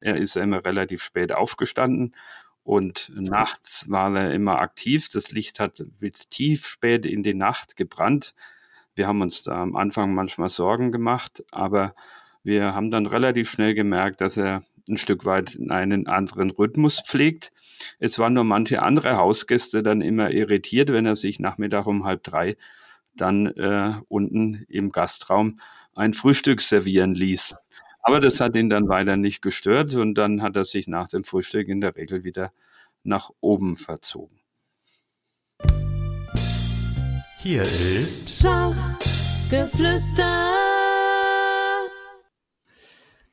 Er ist immer relativ spät aufgestanden und nachts war er immer aktiv. Das Licht hat bis tief spät in die Nacht gebrannt. Wir haben uns da am Anfang manchmal Sorgen gemacht, aber wir haben dann relativ schnell gemerkt, dass er ein Stück weit einen anderen Rhythmus pflegt. Es waren nur manche andere Hausgäste dann immer irritiert, wenn er sich Nachmittag um halb drei dann äh, unten im Gastraum ein Frühstück servieren ließ. Aber das hat ihn dann weiter nicht gestört und dann hat er sich nach dem Frühstück in der Regel wieder nach oben verzogen. Hier ist Schachgeflüster.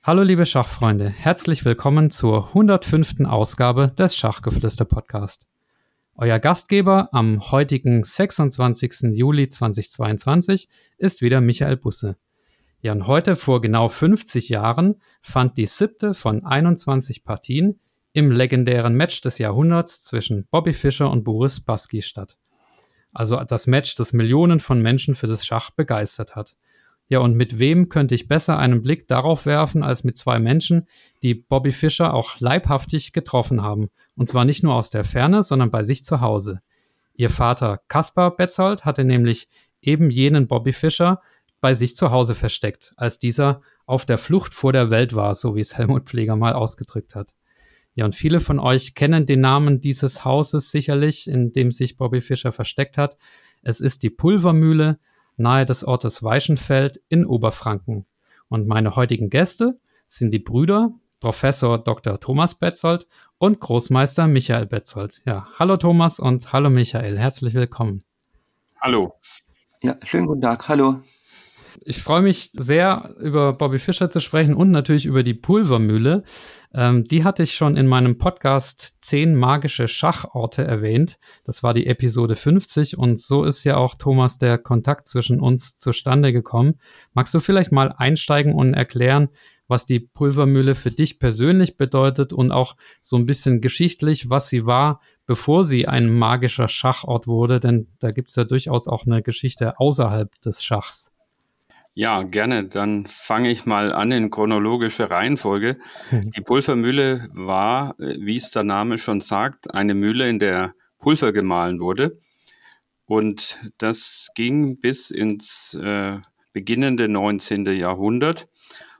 Hallo liebe Schachfreunde, herzlich willkommen zur 105. Ausgabe des Schachgeflüster Podcast. Euer Gastgeber am heutigen 26. Juli 2022 ist wieder Michael Busse. Ja, und heute vor genau 50 Jahren fand die siebte von 21 Partien im legendären Match des Jahrhunderts zwischen Bobby Fischer und Boris Spassky statt. Also das Match, das Millionen von Menschen für das Schach begeistert hat. Ja, und mit wem könnte ich besser einen Blick darauf werfen, als mit zwei Menschen, die Bobby Fischer auch leibhaftig getroffen haben. Und zwar nicht nur aus der Ferne, sondern bei sich zu Hause. Ihr Vater Kaspar Betzold hatte nämlich eben jenen Bobby Fischer bei sich zu Hause versteckt, als dieser auf der Flucht vor der Welt war, so wie es Helmut Pfleger mal ausgedrückt hat. Ja, und viele von euch kennen den Namen dieses Hauses sicherlich, in dem sich Bobby Fischer versteckt hat. Es ist die Pulvermühle, nahe des Ortes Weichenfeld in Oberfranken. Und meine heutigen Gäste sind die Brüder Professor Dr. Thomas Betzold und Großmeister Michael Betzold. Ja, hallo Thomas und hallo Michael, herzlich willkommen. Hallo. Ja, schönen guten Tag, hallo. Ich freue mich sehr, über Bobby Fischer zu sprechen und natürlich über die Pulvermühle. Ähm, die hatte ich schon in meinem Podcast 10 magische Schachorte erwähnt. Das war die Episode 50 und so ist ja auch Thomas der Kontakt zwischen uns zustande gekommen. Magst du vielleicht mal einsteigen und erklären, was die Pulvermühle für dich persönlich bedeutet und auch so ein bisschen geschichtlich, was sie war, bevor sie ein magischer Schachort wurde? Denn da gibt es ja durchaus auch eine Geschichte außerhalb des Schachs. Ja, gerne. Dann fange ich mal an in chronologischer Reihenfolge. Mhm. Die Pulvermühle war, wie es der Name schon sagt, eine Mühle, in der Pulver gemahlen wurde. Und das ging bis ins äh, beginnende 19. Jahrhundert.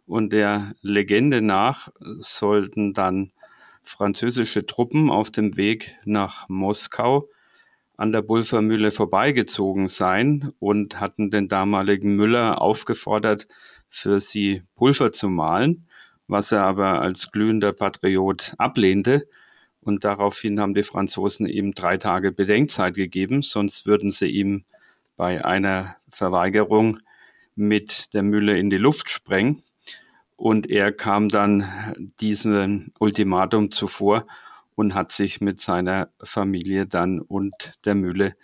Und der Legende nach sollten dann französische Truppen auf dem Weg nach Moskau an der Pulvermühle vorbeigezogen sein und hatten den damaligen Müller aufgefordert, für sie Pulver zu mahlen, was er aber als glühender Patriot ablehnte. Und daraufhin haben die Franzosen ihm drei Tage Bedenkzeit gegeben, sonst würden sie ihm bei einer Verweigerung mit der Mühle in die Luft sprengen. Und er kam dann diesem Ultimatum zuvor und hat sich mit seiner Familie dann und der Mühle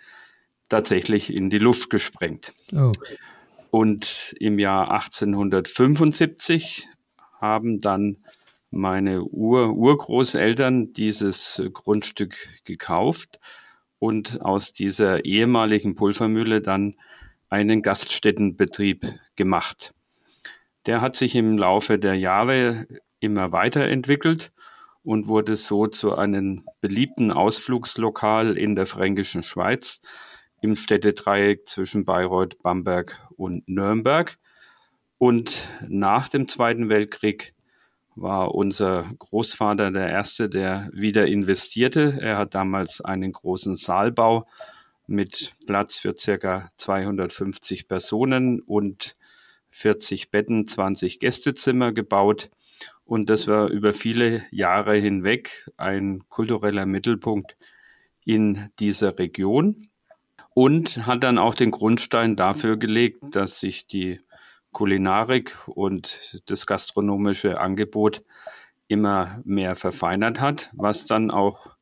tatsächlich in die Luft gesprengt. Oh. Und im Jahr 1875 haben dann meine Ur Urgroßeltern dieses Grundstück gekauft und aus dieser ehemaligen Pulvermühle dann einen Gaststättenbetrieb gemacht. Der hat sich im Laufe der Jahre immer weiterentwickelt und wurde so zu einem beliebten Ausflugslokal in der fränkischen Schweiz im Städtedreieck zwischen Bayreuth, Bamberg und Nürnberg. Und nach dem Zweiten Weltkrieg war unser Großvater der Erste, der wieder investierte. Er hat damals einen großen Saalbau mit Platz für circa 250 Personen und 40 Betten, 20 Gästezimmer gebaut. Und das war über viele Jahre hinweg ein kultureller Mittelpunkt in dieser Region und hat dann auch den Grundstein dafür gelegt, dass sich die Kulinarik und das gastronomische Angebot immer mehr verfeinert hat, was dann auch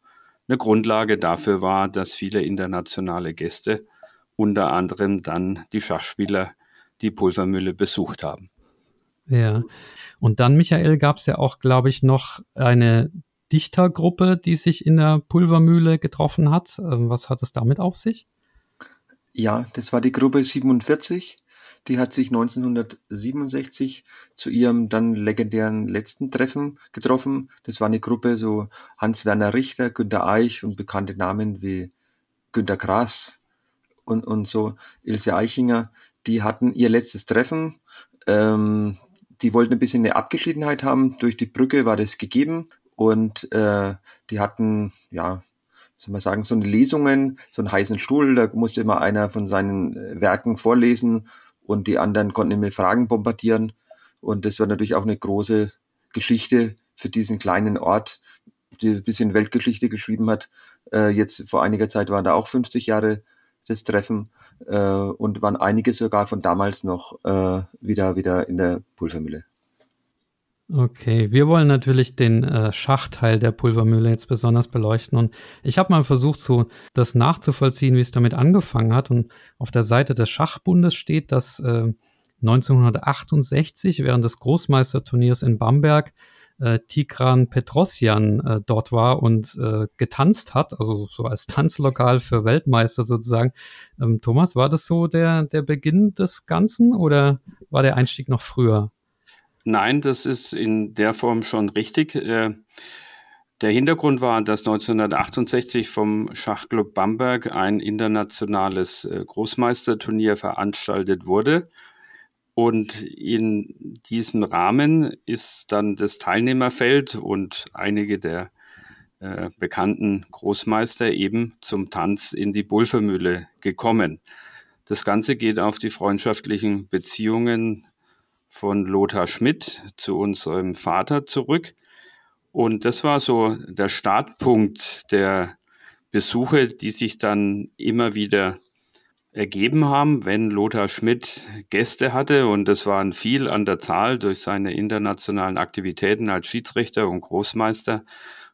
eine Grundlage dafür war, dass viele internationale Gäste, unter anderem dann die Schachspieler, die Pulvermühle besucht haben. Ja. Und dann, Michael, gab es ja auch, glaube ich, noch eine Dichtergruppe, die sich in der Pulvermühle getroffen hat. Ähm, was hat es damit auf sich? Ja, das war die Gruppe 47. die hat sich 1967 zu ihrem dann legendären letzten Treffen getroffen. Das war eine Gruppe, so Hans-Werner Richter, Günter Eich und bekannte Namen wie Günter Grass und, und so Ilse Eichinger. Die hatten ihr letztes Treffen. Ähm, die wollten ein bisschen eine Abgeschiedenheit haben. Durch die Brücke war das gegeben. Und äh, die hatten, ja, soll man sagen, so eine Lesungen, so einen heißen Stuhl, da musste immer einer von seinen äh, Werken vorlesen und die anderen konnten ihn mit Fragen bombardieren. Und das war natürlich auch eine große Geschichte für diesen kleinen Ort, die ein bisschen Weltgeschichte geschrieben hat. Äh, jetzt vor einiger Zeit waren da auch 50 Jahre das Treffen äh, und waren einige sogar von damals noch äh, wieder, wieder in der Pulvermühle. Okay, wir wollen natürlich den äh, Schachteil der Pulvermühle jetzt besonders beleuchten. Und ich habe mal versucht, so das nachzuvollziehen, wie es damit angefangen hat. Und auf der Seite des Schachbundes steht, dass äh, 1968 während des Großmeisterturniers in Bamberg äh, Tigran Petrosyan äh, dort war und äh, getanzt hat, also so als Tanzlokal für Weltmeister sozusagen. Ähm, Thomas, war das so der, der Beginn des Ganzen oder war der Einstieg noch früher? Nein, das ist in der Form schon richtig. Äh, der Hintergrund war, dass 1968 vom Schachclub Bamberg ein internationales äh, Großmeisterturnier veranstaltet wurde. Und in diesem Rahmen ist dann das Teilnehmerfeld und einige der äh, bekannten Großmeister eben zum Tanz in die Pulvermühle gekommen. Das Ganze geht auf die freundschaftlichen Beziehungen von Lothar Schmidt zu unserem Vater zurück. Und das war so der Startpunkt der Besuche, die sich dann immer wieder ergeben haben, wenn Lothar Schmidt Gäste hatte. Und das waren viel an der Zahl durch seine internationalen Aktivitäten als Schiedsrichter und Großmeister,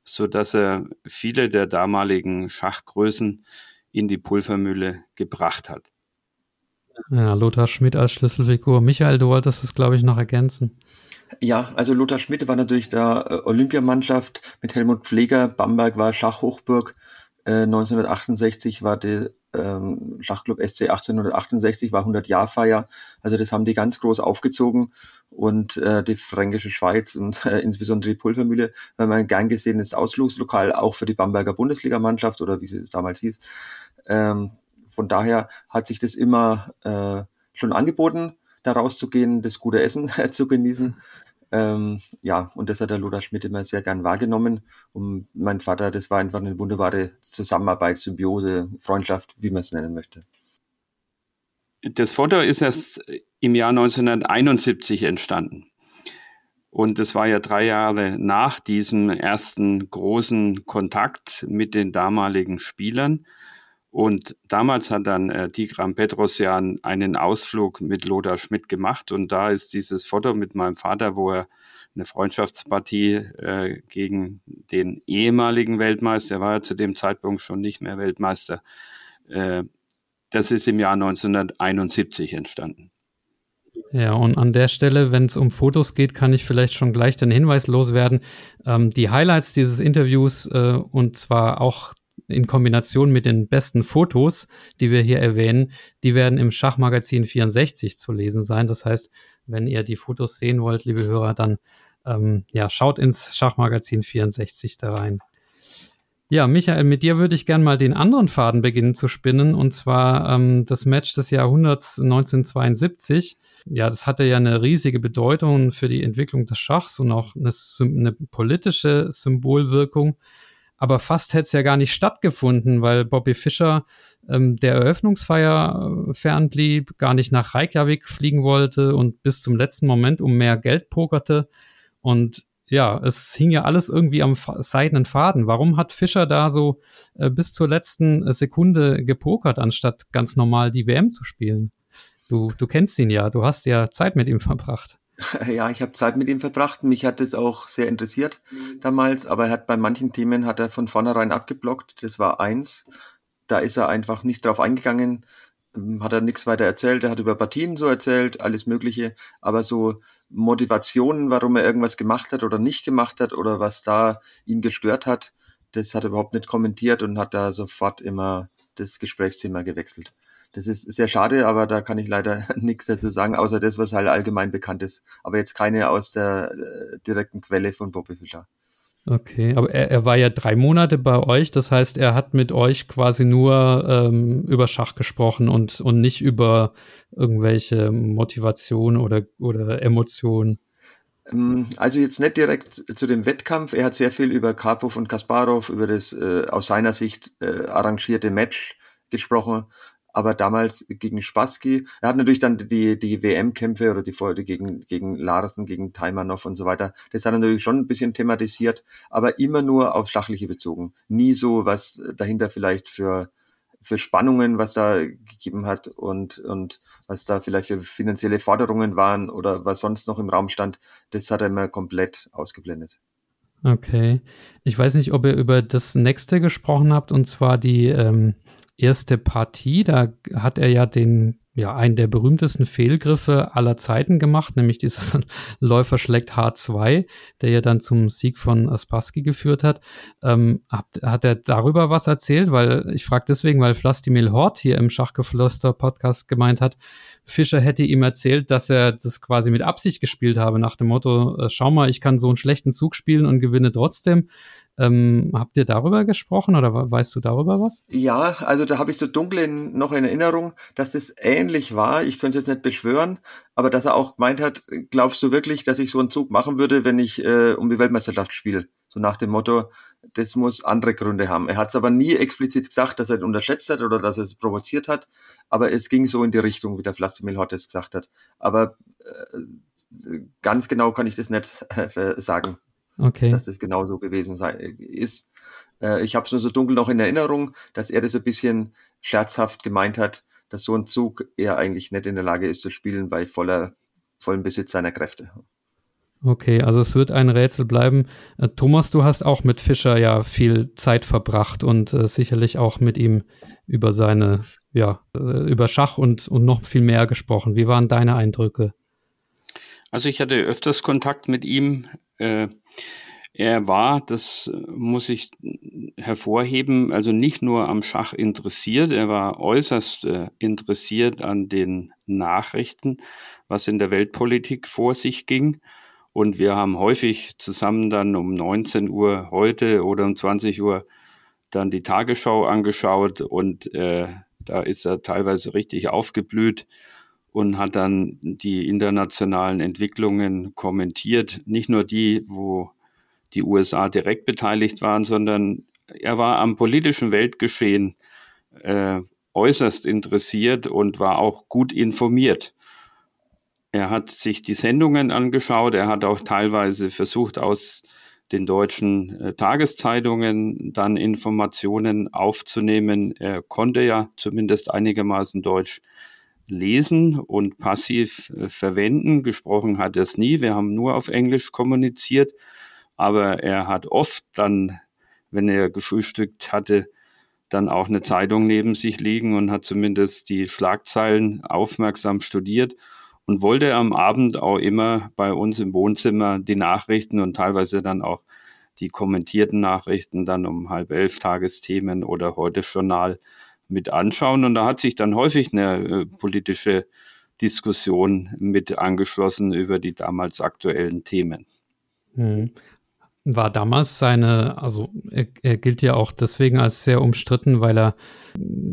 so dass er viele der damaligen Schachgrößen in die Pulvermühle gebracht hat. Ja, Lothar Schmidt als Schlüsselfigur. Michael, du wolltest das, glaube ich, noch ergänzen. Ja, also Lothar Schmidt war natürlich der äh, Olympiamannschaft mit Helmut Pfleger. Bamberg war Schachhochburg. Äh, 1968 war der ähm, Schachclub SC 1868, war 100-Jahr-Feier. Also das haben die ganz groß aufgezogen. Und äh, die Fränkische Schweiz und äh, insbesondere die Pulvermühle war ein gern gesehenes Ausflugslokal, auch für die Bamberger Bundesligamannschaft oder wie sie damals hieß. Ähm, von daher hat sich das immer äh, schon angeboten, da rauszugehen, das gute Essen zu genießen. Ähm, ja, und das hat der Lothar Schmidt immer sehr gern wahrgenommen. Und mein Vater, das war einfach eine wunderbare Zusammenarbeit, Symbiose, Freundschaft, wie man es nennen möchte. Das Foto ist erst im Jahr 1971 entstanden. Und es war ja drei Jahre nach diesem ersten großen Kontakt mit den damaligen Spielern. Und damals hat dann äh, Tigran Petrosyan einen Ausflug mit Lothar Schmidt gemacht. Und da ist dieses Foto mit meinem Vater, wo er eine Freundschaftspartie äh, gegen den ehemaligen Weltmeister, er war ja zu dem Zeitpunkt schon nicht mehr Weltmeister, äh, das ist im Jahr 1971 entstanden. Ja, und an der Stelle, wenn es um Fotos geht, kann ich vielleicht schon gleich den Hinweis loswerden. Ähm, die Highlights dieses Interviews äh, und zwar auch in Kombination mit den besten Fotos, die wir hier erwähnen, die werden im Schachmagazin 64 zu lesen sein. Das heißt, wenn ihr die Fotos sehen wollt, liebe Hörer, dann ähm, ja, schaut ins Schachmagazin 64 da rein. Ja, Michael, mit dir würde ich gerne mal den anderen Faden beginnen zu spinnen, und zwar ähm, das Match des Jahrhunderts 1972. Ja, das hatte ja eine riesige Bedeutung für die Entwicklung des Schachs und auch eine, eine politische Symbolwirkung. Aber fast hätte es ja gar nicht stattgefunden, weil Bobby Fischer ähm, der Eröffnungsfeier äh, fernblieb, gar nicht nach Reykjavik fliegen wollte und bis zum letzten Moment um mehr Geld pokerte. Und ja, es hing ja alles irgendwie am seidenen Faden. Warum hat Fischer da so äh, bis zur letzten Sekunde gepokert, anstatt ganz normal die WM zu spielen? Du, du kennst ihn ja, du hast ja Zeit mit ihm verbracht. Ja, ich habe Zeit mit ihm verbracht. Mich hat es auch sehr interessiert mhm. damals, aber er hat bei manchen Themen hat er von vornherein abgeblockt. Das war eins. Da ist er einfach nicht drauf eingegangen, ähm, hat er nichts weiter erzählt. Er hat über Partien so erzählt, alles Mögliche, aber so Motivationen, warum er irgendwas gemacht hat oder nicht gemacht hat oder was da ihn gestört hat, das hat er überhaupt nicht kommentiert und hat da sofort immer das Gesprächsthema gewechselt. Das ist sehr schade, aber da kann ich leider nichts dazu sagen, außer das, was halt allgemein bekannt ist. Aber jetzt keine aus der äh, direkten Quelle von Bobby Fischer. Okay, aber er, er, war ja drei Monate bei euch, das heißt, er hat mit euch quasi nur ähm, über Schach gesprochen und, und nicht über irgendwelche Motivation oder, oder Emotionen. Ähm, also jetzt nicht direkt zu dem Wettkampf. Er hat sehr viel über Karpov und Kasparov, über das äh, aus seiner Sicht äh, arrangierte Match gesprochen. Aber damals gegen Spassky, er hat natürlich dann die, die WM-Kämpfe oder die Folge gegen, gegen Larsen, gegen Taimanov und so weiter, das hat er natürlich schon ein bisschen thematisiert, aber immer nur auf Schachliche bezogen. Nie so, was dahinter vielleicht für, für Spannungen, was da gegeben hat und, und was da vielleicht für finanzielle Forderungen waren oder was sonst noch im Raum stand, das hat er immer komplett ausgeblendet. Okay. Ich weiß nicht, ob ihr über das nächste gesprochen habt, und zwar die ähm, erste Partie. Da hat er ja den ja, einen der berühmtesten Fehlgriffe aller Zeiten gemacht, nämlich dieses Läufer schlägt H2, der ja dann zum Sieg von Aspaski geführt hat. Ähm, hat, hat er darüber was erzählt? Weil ich frage deswegen, weil Vlastimil Hort hier im Schachgeflüster Podcast gemeint hat, Fischer hätte ihm erzählt, dass er das quasi mit Absicht gespielt habe, nach dem Motto, äh, schau mal, ich kann so einen schlechten Zug spielen und gewinne trotzdem. Ähm, habt ihr darüber gesprochen oder weißt du darüber was? Ja, also da habe ich so dunkel in, noch in Erinnerung, dass das ähnlich war. Ich könnte es jetzt nicht beschwören, aber dass er auch gemeint hat, glaubst du wirklich, dass ich so einen Zug machen würde, wenn ich äh, um die Weltmeisterschaft spiele? So nach dem Motto, das muss andere Gründe haben. Er hat es aber nie explizit gesagt, dass er unterschätzt hat oder dass er es provoziert hat, aber es ging so in die Richtung, wie der Vlastimil Hort es gesagt hat. Aber äh, ganz genau kann ich das nicht äh, sagen okay. dass das genau so gewesen sei, ist. Äh, ich habe es nur so dunkel noch in Erinnerung, dass er das ein bisschen scherzhaft gemeint hat, dass so ein Zug er eigentlich nicht in der Lage ist zu spielen bei voller, vollem Besitz seiner Kräfte. Okay, also es wird ein Rätsel bleiben. Äh, Thomas, du hast auch mit Fischer ja viel Zeit verbracht und äh, sicherlich auch mit ihm über seine, ja, äh, über Schach und, und noch viel mehr gesprochen. Wie waren deine Eindrücke? Also ich hatte öfters Kontakt mit ihm. Äh, er war, das muss ich hervorheben, also nicht nur am Schach interessiert, er war äußerst äh, interessiert an den Nachrichten, was in der Weltpolitik vor sich ging. Und wir haben häufig zusammen dann um 19 Uhr heute oder um 20 Uhr dann die Tagesschau angeschaut und äh, da ist er teilweise richtig aufgeblüht und hat dann die internationalen Entwicklungen kommentiert. Nicht nur die, wo die USA direkt beteiligt waren, sondern er war am politischen Weltgeschehen äh, äußerst interessiert und war auch gut informiert. Er hat sich die Sendungen angeschaut, er hat auch teilweise versucht, aus den deutschen äh, Tageszeitungen dann Informationen aufzunehmen. Er konnte ja zumindest einigermaßen Deutsch lesen und passiv äh, verwenden. Gesprochen hat er es nie. Wir haben nur auf Englisch kommuniziert. Aber er hat oft dann, wenn er gefrühstückt hatte, dann auch eine Zeitung neben sich liegen und hat zumindest die Schlagzeilen aufmerksam studiert und wollte am Abend auch immer bei uns im Wohnzimmer die Nachrichten und teilweise dann auch die kommentierten Nachrichten dann um halb elf Tagesthemen oder heute Journal mit anschauen. Und da hat sich dann häufig eine äh, politische Diskussion mit angeschlossen über die damals aktuellen Themen. Hm. War damals seine, also er, er, gilt ja auch deswegen als sehr umstritten, weil er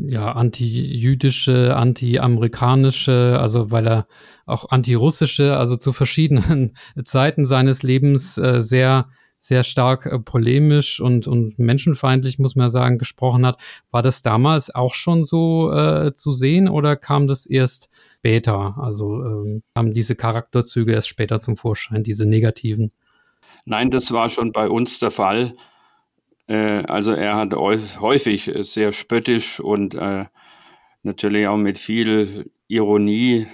ja anti-jüdische, anti-amerikanische, also weil er auch anti-russische, also zu verschiedenen Zeiten seines Lebens äh, sehr sehr stark äh, polemisch und, und menschenfeindlich, muss man sagen, gesprochen hat. War das damals auch schon so äh, zu sehen oder kam das erst später? Also ähm, haben diese Charakterzüge erst später zum Vorschein, diese negativen? Nein, das war schon bei uns der Fall. Äh, also er hat häufig sehr spöttisch und äh, natürlich auch mit viel Ironie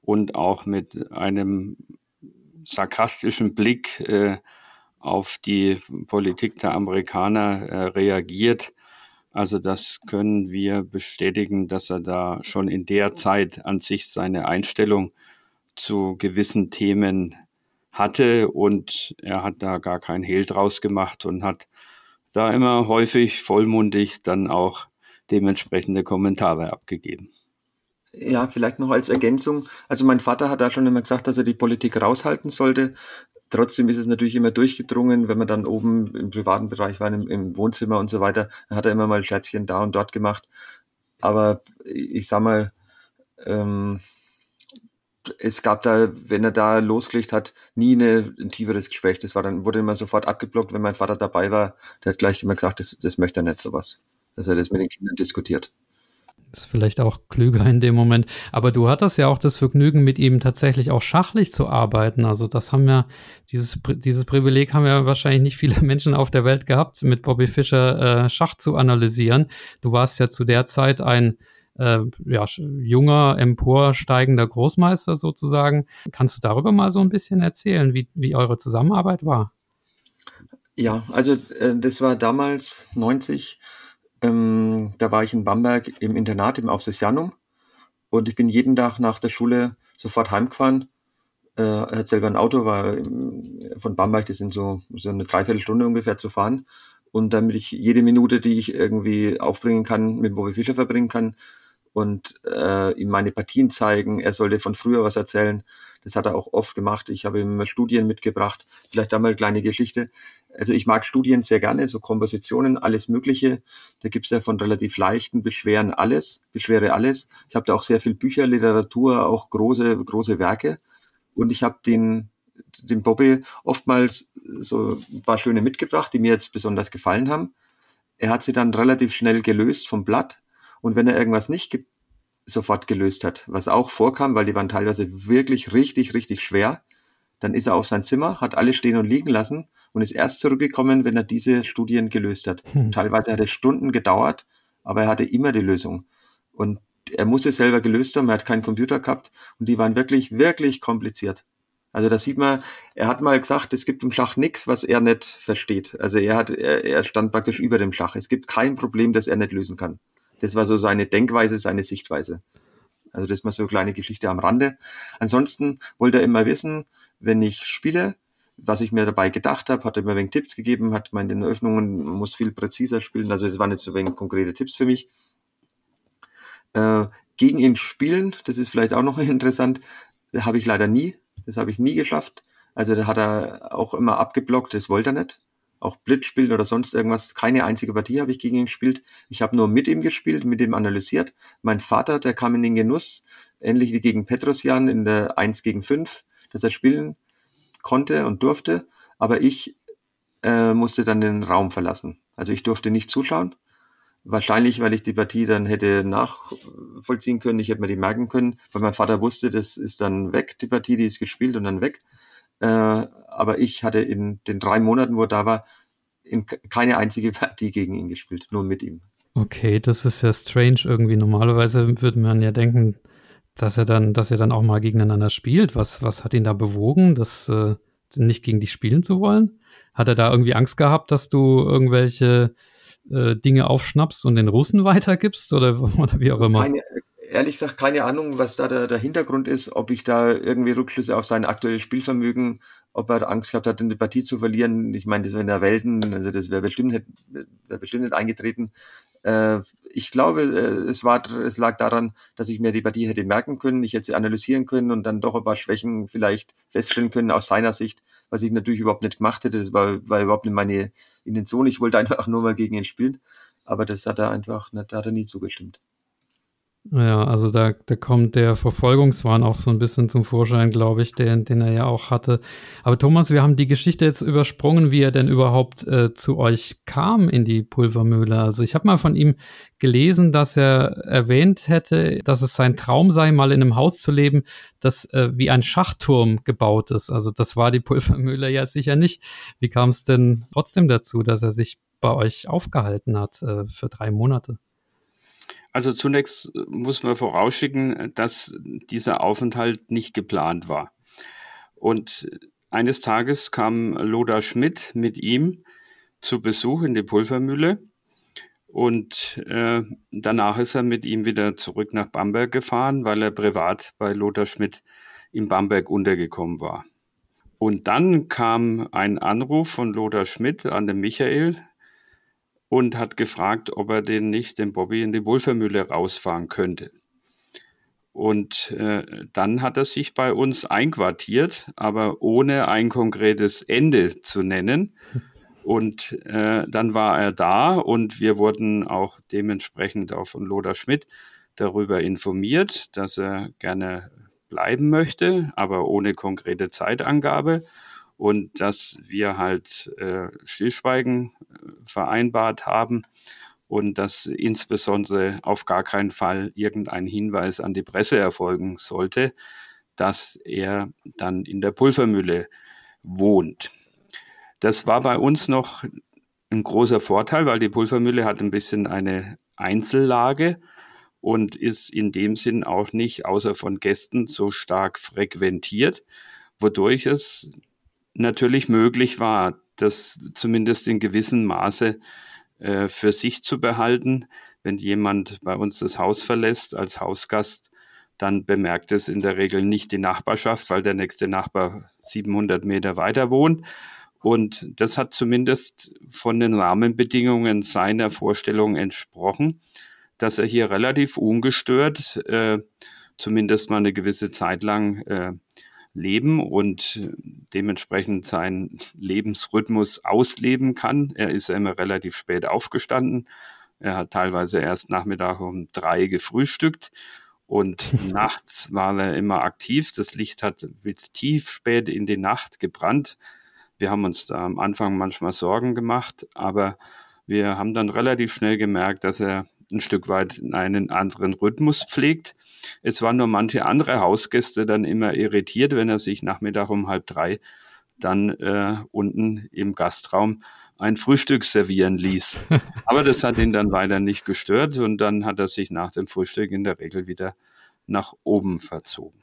und auch mit einem sarkastischen Blick äh, auf die Politik der Amerikaner äh, reagiert. Also das können wir bestätigen, dass er da schon in der Zeit an sich seine Einstellung zu gewissen Themen hatte und er hat da gar kein Hehl draus gemacht und hat da immer häufig vollmundig dann auch dementsprechende Kommentare abgegeben. Ja, vielleicht noch als Ergänzung. Also mein Vater hat da schon immer gesagt, dass er die Politik raushalten sollte. Trotzdem ist es natürlich immer durchgedrungen, wenn man dann oben im privaten Bereich war, im, im Wohnzimmer und so weiter, dann hat er immer mal Scherzchen da und dort gemacht. Aber ich sag mal, ähm, es gab da, wenn er da losgelegt hat, nie eine, ein tieferes Gespräch. Das war dann, wurde immer sofort abgeblockt, wenn mein Vater dabei war. Der hat gleich immer gesagt, das, das möchte er nicht, sowas. Dass er das mit den Kindern diskutiert. Ist vielleicht auch klüger in dem Moment. Aber du hattest ja auch das Vergnügen, mit ihm tatsächlich auch schachlich zu arbeiten. Also das haben ja, dieses, dieses Privileg haben ja wahrscheinlich nicht viele Menschen auf der Welt gehabt, mit Bobby Fischer äh, Schach zu analysieren. Du warst ja zu der Zeit ein äh, ja, junger, emporsteigender Großmeister sozusagen. Kannst du darüber mal so ein bisschen erzählen, wie, wie eure Zusammenarbeit war? Ja, also äh, das war damals 90 ähm, da war ich in Bamberg im Internat im Aufsichtsjanum und ich bin jeden Tag nach der Schule sofort heimgefahren. Äh, er hat selber ein Auto, war von Bamberg, das sind so, so eine Dreiviertelstunde ungefähr zu fahren. Und damit ich jede Minute, die ich irgendwie aufbringen kann, mit Bobby Fischer verbringen kann, und äh, ihm meine Partien zeigen. Er sollte von früher was erzählen. Das hat er auch oft gemacht. Ich habe ihm Studien mitgebracht. Vielleicht einmal eine kleine Geschichte. Also ich mag Studien sehr gerne, so Kompositionen, alles Mögliche. Da gibt's ja von relativ leichten Beschweren alles, Beschwere alles. Ich habe da auch sehr viel Bücher, Literatur, auch große, große Werke. Und ich habe den, den Bobby oftmals so ein paar schöne mitgebracht, die mir jetzt besonders gefallen haben. Er hat sie dann relativ schnell gelöst vom Blatt und wenn er irgendwas nicht ge sofort gelöst hat, was auch vorkam, weil die waren teilweise wirklich richtig, richtig schwer, dann ist er auf sein Zimmer, hat alle stehen und liegen lassen und ist erst zurückgekommen, wenn er diese Studien gelöst hat. Hm. Teilweise hat es Stunden gedauert, aber er hatte immer die Lösung. Und er musste selber gelöst haben, er hat keinen Computer gehabt und die waren wirklich, wirklich kompliziert. Also da sieht man, er hat mal gesagt, es gibt im Schach nichts, was er nicht versteht. Also er hat, er, er stand praktisch über dem Schach. Es gibt kein Problem, das er nicht lösen kann. Das war so seine Denkweise, seine Sichtweise. Also das ist mal so eine kleine Geschichte am Rande. Ansonsten wollte er immer wissen, wenn ich spiele, was ich mir dabei gedacht habe, hat er mir wenig Tipps gegeben, hat meint, in Eröffnungen muss viel präziser spielen, also es waren jetzt so wenig konkrete Tipps für mich. Äh, gegen ihn spielen, das ist vielleicht auch noch interessant, habe ich leider nie, das habe ich nie geschafft. Also da hat er auch immer abgeblockt, das wollte er nicht auch Blitzspielen oder sonst irgendwas. Keine einzige Partie habe ich gegen ihn gespielt. Ich habe nur mit ihm gespielt, mit ihm analysiert. Mein Vater, der kam in den Genuss, ähnlich wie gegen Petrosjan in der 1 gegen 5, dass er spielen konnte und durfte. Aber ich äh, musste dann den Raum verlassen. Also ich durfte nicht zuschauen. Wahrscheinlich, weil ich die Partie dann hätte nachvollziehen können. Ich hätte mir die merken können, weil mein Vater wusste, das ist dann weg, die Partie, die ist gespielt und dann weg. Äh, aber ich hatte in den drei Monaten, wo er da war, in keine einzige Partie gegen ihn gespielt, nur mit ihm. Okay, das ist ja strange irgendwie. Normalerweise würde man ja denken, dass er dann, dass er dann auch mal gegeneinander spielt. Was, was hat ihn da bewogen, das äh, nicht gegen dich spielen zu wollen? Hat er da irgendwie Angst gehabt, dass du irgendwelche äh, Dinge aufschnappst und den Russen weitergibst oder, oder wie auch immer? Keine, ehrlich gesagt keine Ahnung, was da der, der Hintergrund ist, ob ich da irgendwie Rückschlüsse auf sein aktuelles Spielvermögen, ob er Angst gehabt hat, eine Partie zu verlieren. Ich meine, das wäre in der Welten, also das wäre bestimmt, wär bestimmt nicht eingetreten. Äh, ich glaube, äh, es, war, es lag daran, dass ich mir die Partie hätte merken können, ich hätte sie analysieren können und dann doch ein paar Schwächen vielleicht feststellen können aus seiner Sicht, was ich natürlich überhaupt nicht gemacht hätte. Das war, war überhaupt nicht meine Intention. Ich wollte einfach nur mal gegen ihn spielen. Aber das hat er einfach, da hat er nie zugestimmt. Ja, also da, da kommt der Verfolgungswahn auch so ein bisschen zum Vorschein, glaube ich, den, den er ja auch hatte. Aber Thomas, wir haben die Geschichte jetzt übersprungen, wie er denn überhaupt äh, zu euch kam in die Pulvermühle. Also ich habe mal von ihm gelesen, dass er erwähnt hätte, dass es sein Traum sei, mal in einem Haus zu leben, das äh, wie ein Schachturm gebaut ist. Also das war die Pulvermühle ja sicher nicht. Wie kam es denn trotzdem dazu, dass er sich bei euch aufgehalten hat äh, für drei Monate? Also zunächst äh, muss man vorausschicken, dass dieser Aufenthalt nicht geplant war. Und eines Tages kam Loda Schmidt mit ihm zu Besuch in die Pulvermühle und äh, danach ist er mit ihm wieder zurück nach Bamberg gefahren, weil er privat bei Lothar Schmidt in Bamberg untergekommen war. Und dann kam ein Anruf von Lothar Schmidt an den Michael und hat gefragt, ob er den nicht, den Bobby, in die Wohlvermühle rausfahren könnte. Und äh, dann hat er sich bei uns einquartiert, aber ohne ein konkretes Ende zu nennen. Und äh, dann war er da und wir wurden auch dementsprechend auch von Lothar Schmidt darüber informiert, dass er gerne bleiben möchte, aber ohne konkrete Zeitangabe und dass wir halt äh, Stillschweigen äh, vereinbart haben und dass insbesondere auf gar keinen Fall irgendein Hinweis an die Presse erfolgen sollte, dass er dann in der Pulvermühle wohnt. Das war bei uns noch ein großer Vorteil, weil die Pulvermühle hat ein bisschen eine Einzellage und ist in dem Sinn auch nicht außer von Gästen so stark frequentiert, wodurch es natürlich möglich war, das zumindest in gewissem Maße äh, für sich zu behalten. Wenn jemand bei uns das Haus verlässt als Hausgast, dann bemerkt es in der Regel nicht die Nachbarschaft, weil der nächste Nachbar 700 Meter weiter wohnt. Und das hat zumindest von den Rahmenbedingungen seiner Vorstellung entsprochen, dass er hier relativ ungestört, äh, zumindest mal eine gewisse Zeit lang, äh, leben und dementsprechend seinen Lebensrhythmus ausleben kann. Er ist ja immer relativ spät aufgestanden. Er hat teilweise erst Nachmittag um drei gefrühstückt und nachts war er immer aktiv. Das Licht hat bis tief spät in die Nacht gebrannt. Wir haben uns da am Anfang manchmal Sorgen gemacht, aber wir haben dann relativ schnell gemerkt, dass er ein Stück weit einen anderen Rhythmus pflegt. Es waren nur manche andere Hausgäste dann immer irritiert, wenn er sich Nachmittag um halb drei dann äh, unten im Gastraum ein Frühstück servieren ließ. Aber das hat ihn dann weiter nicht gestört und dann hat er sich nach dem Frühstück in der Regel wieder nach oben verzogen.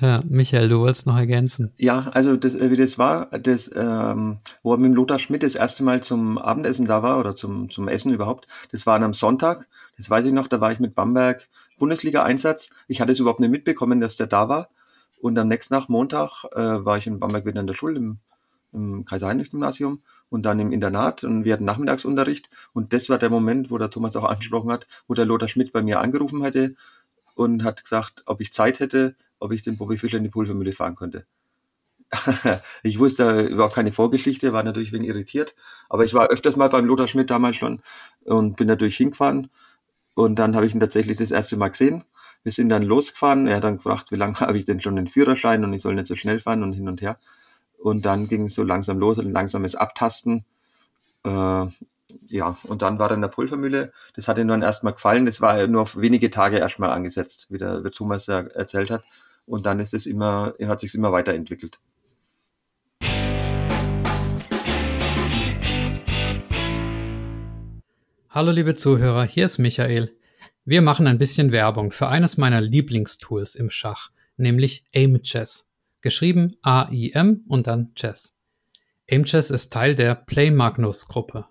Ja, Michael, du wolltest noch ergänzen. Ja, also das, äh, wie das war, das, ähm, wo er mit Lothar Schmidt das erste Mal zum Abendessen da war oder zum, zum Essen überhaupt, das war am Sonntag. Das weiß ich noch, da war ich mit Bamberg Bundesliga-Einsatz. Ich hatte es überhaupt nicht mitbekommen, dass der da war. Und am nächsten Tag, Montag, äh, war ich in Bamberg wieder in der Schule, im, im Kaiser-Heinrich-Gymnasium und dann im Internat und wir hatten Nachmittagsunterricht. Und das war der Moment, wo der Thomas auch angesprochen hat, wo der Lothar Schmidt bei mir angerufen hätte und hat gesagt, ob ich Zeit hätte, ob ich den Bobby Fischer in die Pulvermühle fahren könnte. ich wusste überhaupt keine Vorgeschichte, war natürlich wegen irritiert, aber ich war öfters mal beim Lothar Schmidt damals schon und bin natürlich hingefahren und dann habe ich ihn tatsächlich das erste Mal gesehen. Wir sind dann losgefahren, er hat dann gefragt, wie lange habe ich denn schon den Führerschein und ich soll nicht so schnell fahren und hin und her. Und dann ging es so langsam los, ein langsames Abtasten. Äh, ja, und dann war er in der Pulvermühle. Das hat ihm dann erstmal gefallen. Das war nur auf wenige Tage erstmal angesetzt, wie der, wie Thomas ja erzählt hat. Und dann ist es immer, hat sich immer weiterentwickelt. Hallo liebe Zuhörer, hier ist Michael. Wir machen ein bisschen Werbung für eines meiner Lieblingstools im Schach, nämlich Aim Chess. Geschrieben A-I-M und dann Chess. Aim Chess ist Teil der Play Magnus Gruppe.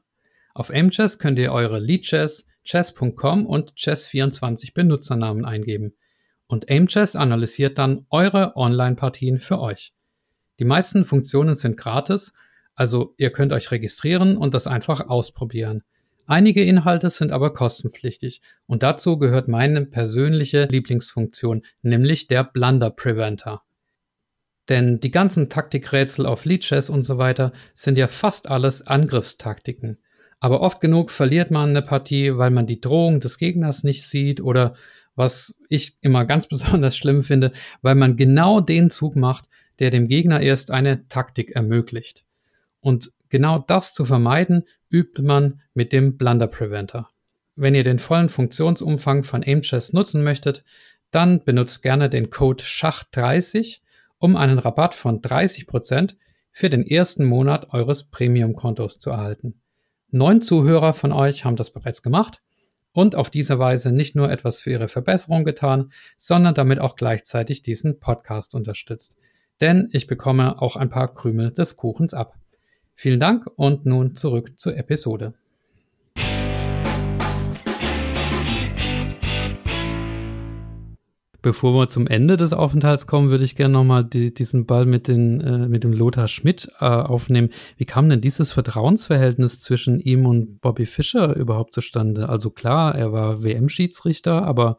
Auf Aimchess könnt ihr eure Leadchess, chess.com und chess24 Benutzernamen eingeben. Und Aimchess analysiert dann eure Online-Partien für euch. Die meisten Funktionen sind gratis, also ihr könnt euch registrieren und das einfach ausprobieren. Einige Inhalte sind aber kostenpflichtig und dazu gehört meine persönliche Lieblingsfunktion, nämlich der Blunder Preventer. Denn die ganzen Taktikrätsel auf Leadchess und so weiter sind ja fast alles Angriffstaktiken. Aber oft genug verliert man eine Partie, weil man die Drohung des Gegners nicht sieht oder was ich immer ganz besonders schlimm finde, weil man genau den Zug macht, der dem Gegner erst eine Taktik ermöglicht. Und genau das zu vermeiden, übt man mit dem Blunder Preventer. Wenn ihr den vollen Funktionsumfang von Aimchess nutzen möchtet, dann benutzt gerne den Code SCHACH30, um einen Rabatt von 30% für den ersten Monat eures Premium-Kontos zu erhalten. Neun Zuhörer von euch haben das bereits gemacht und auf diese Weise nicht nur etwas für ihre Verbesserung getan, sondern damit auch gleichzeitig diesen Podcast unterstützt. Denn ich bekomme auch ein paar Krümel des Kuchens ab. Vielen Dank und nun zurück zur Episode. Bevor wir zum Ende des Aufenthalts kommen, würde ich gerne nochmal die, diesen Ball mit, den, äh, mit dem Lothar Schmidt äh, aufnehmen. Wie kam denn dieses Vertrauensverhältnis zwischen ihm und Bobby Fischer überhaupt zustande? Also klar, er war WM-Schiedsrichter, aber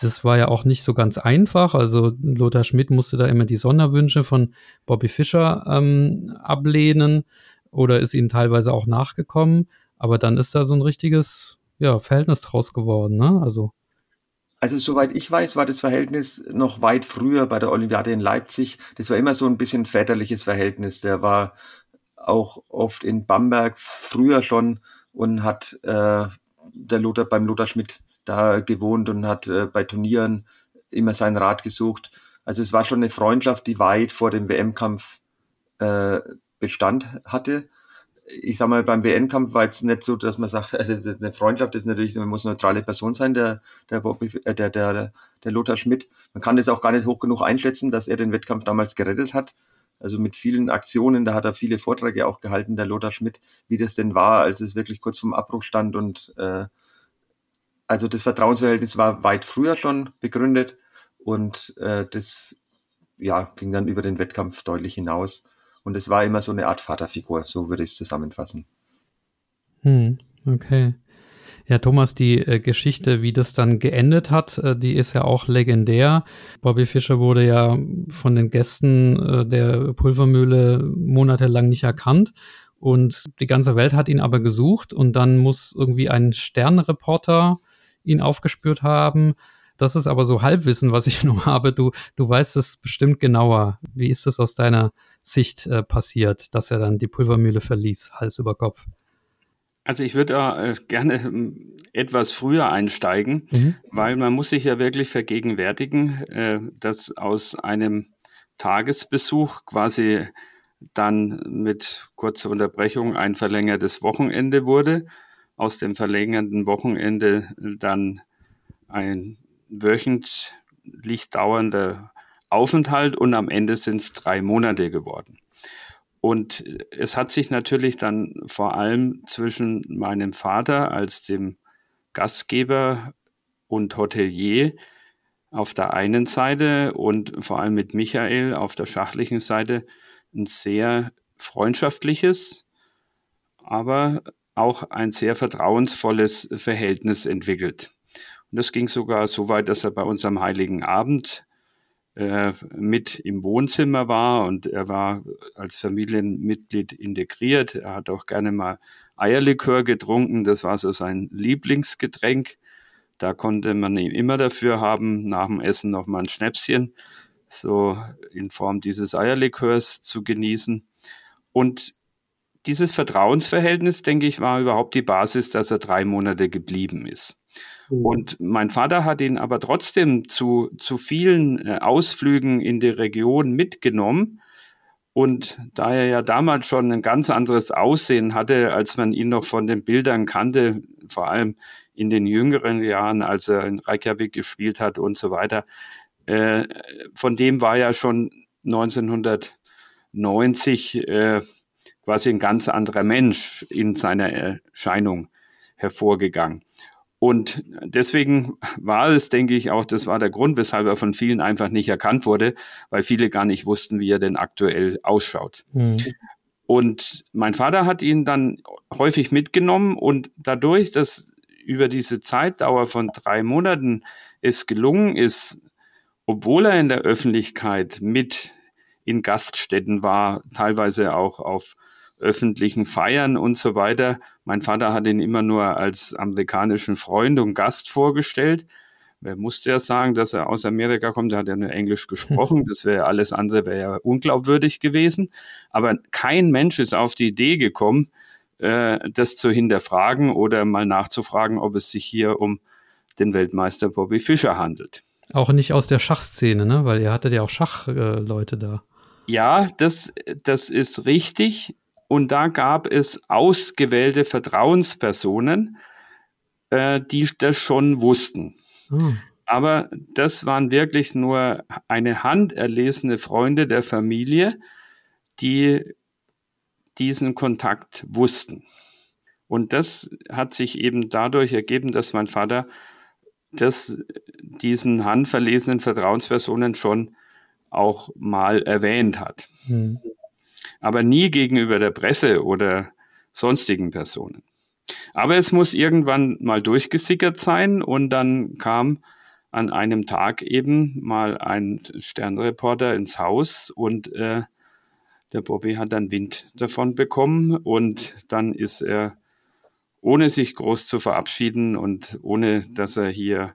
das war ja auch nicht so ganz einfach. Also Lothar Schmidt musste da immer die Sonderwünsche von Bobby Fischer ähm, ablehnen oder ist ihnen teilweise auch nachgekommen. Aber dann ist da so ein richtiges ja, Verhältnis draus geworden. Ne? Also also soweit ich weiß, war das Verhältnis noch weit früher bei der Olympiade in Leipzig. Das war immer so ein bisschen väterliches Verhältnis. Der war auch oft in Bamberg früher schon und hat äh, der Lothar beim Lothar Schmidt da gewohnt und hat äh, bei Turnieren immer seinen Rat gesucht. Also es war schon eine Freundschaft, die weit vor dem WM-Kampf äh, Bestand hatte. Ich sag mal, beim WM-Kampf war jetzt nicht so, dass man sagt, also eine Freundschaft ist natürlich, man muss eine neutrale Person sein, der, der, Bobby, äh, der, der, der Lothar Schmidt. Man kann das auch gar nicht hoch genug einschätzen, dass er den Wettkampf damals gerettet hat. Also mit vielen Aktionen, da hat er viele Vorträge auch gehalten, der Lothar Schmidt, wie das denn war, als es wirklich kurz vom Abbruch stand und äh, also das Vertrauensverhältnis war weit früher schon begründet und äh, das ja, ging dann über den Wettkampf deutlich hinaus. Und es war immer so eine Art Vaterfigur, so würde ich es zusammenfassen. Hm, okay. Ja, Thomas, die äh, Geschichte, wie das dann geendet hat, äh, die ist ja auch legendär. Bobby Fischer wurde ja von den Gästen äh, der Pulvermühle monatelang nicht erkannt. Und die ganze Welt hat ihn aber gesucht und dann muss irgendwie ein Sternreporter ihn aufgespürt haben. Das ist aber so Halbwissen, was ich nur habe. Du, du weißt es bestimmt genauer. Wie ist das aus deiner Sicht äh, passiert, dass er dann die Pulvermühle verließ, Hals über Kopf? Also ich würde äh, gerne ähm, etwas früher einsteigen, mhm. weil man muss sich ja wirklich vergegenwärtigen, äh, dass aus einem Tagesbesuch quasi dann mit kurzer Unterbrechung ein verlängertes Wochenende wurde aus dem verlängerten Wochenende dann ein wöchentlich dauernder Aufenthalt und am Ende sind es drei Monate geworden. Und es hat sich natürlich dann vor allem zwischen meinem Vater als dem Gastgeber und Hotelier auf der einen Seite und vor allem mit Michael auf der schachlichen Seite ein sehr freundschaftliches, aber auch ein sehr vertrauensvolles Verhältnis entwickelt. Und das ging sogar so weit, dass er bei uns am Heiligen Abend äh, mit im Wohnzimmer war und er war als Familienmitglied integriert. Er hat auch gerne mal Eierlikör getrunken, das war so sein Lieblingsgetränk. Da konnte man ihn immer dafür haben, nach dem Essen noch mal ein Schnäpschen, so in Form dieses Eierlikörs zu genießen. Und dieses Vertrauensverhältnis, denke ich, war überhaupt die Basis, dass er drei Monate geblieben ist. Mhm. Und mein Vater hat ihn aber trotzdem zu, zu vielen äh, Ausflügen in die Region mitgenommen. Und da er ja damals schon ein ganz anderes Aussehen hatte, als man ihn noch von den Bildern kannte, vor allem in den jüngeren Jahren, als er in Reykjavik gespielt hat und so weiter, äh, von dem war ja schon 1990 äh, quasi ein ganz anderer Mensch in seiner Erscheinung hervorgegangen. Und deswegen war es, denke ich, auch, das war der Grund, weshalb er von vielen einfach nicht erkannt wurde, weil viele gar nicht wussten, wie er denn aktuell ausschaut. Mhm. Und mein Vater hat ihn dann häufig mitgenommen und dadurch, dass über diese Zeitdauer von drei Monaten es gelungen ist, obwohl er in der Öffentlichkeit mit in Gaststätten war, teilweise auch auf öffentlichen Feiern und so weiter. Mein Vater hat ihn immer nur als amerikanischen Freund und Gast vorgestellt. Wer musste ja sagen, dass er aus Amerika kommt? Er hat ja nur Englisch gesprochen. Das wäre alles andere, wäre ja unglaubwürdig gewesen. Aber kein Mensch ist auf die Idee gekommen, äh, das zu hinterfragen oder mal nachzufragen, ob es sich hier um den Weltmeister Bobby Fischer handelt. Auch nicht aus der Schachszene, ne? Weil ihr hattet ja auch Schachleute äh, da. Ja, das, das ist richtig. Und da gab es ausgewählte Vertrauenspersonen, äh, die das schon wussten. Hm. Aber das waren wirklich nur eine handerlesene Freunde der Familie, die diesen Kontakt wussten. Und das hat sich eben dadurch ergeben, dass mein Vater das diesen handverlesenen Vertrauenspersonen schon auch mal erwähnt hat. Mhm. Aber nie gegenüber der Presse oder sonstigen Personen. Aber es muss irgendwann mal durchgesickert sein und dann kam an einem Tag eben mal ein Sternreporter ins Haus und äh, der Bobby hat dann Wind davon bekommen und dann ist er, ohne sich groß zu verabschieden und ohne dass er hier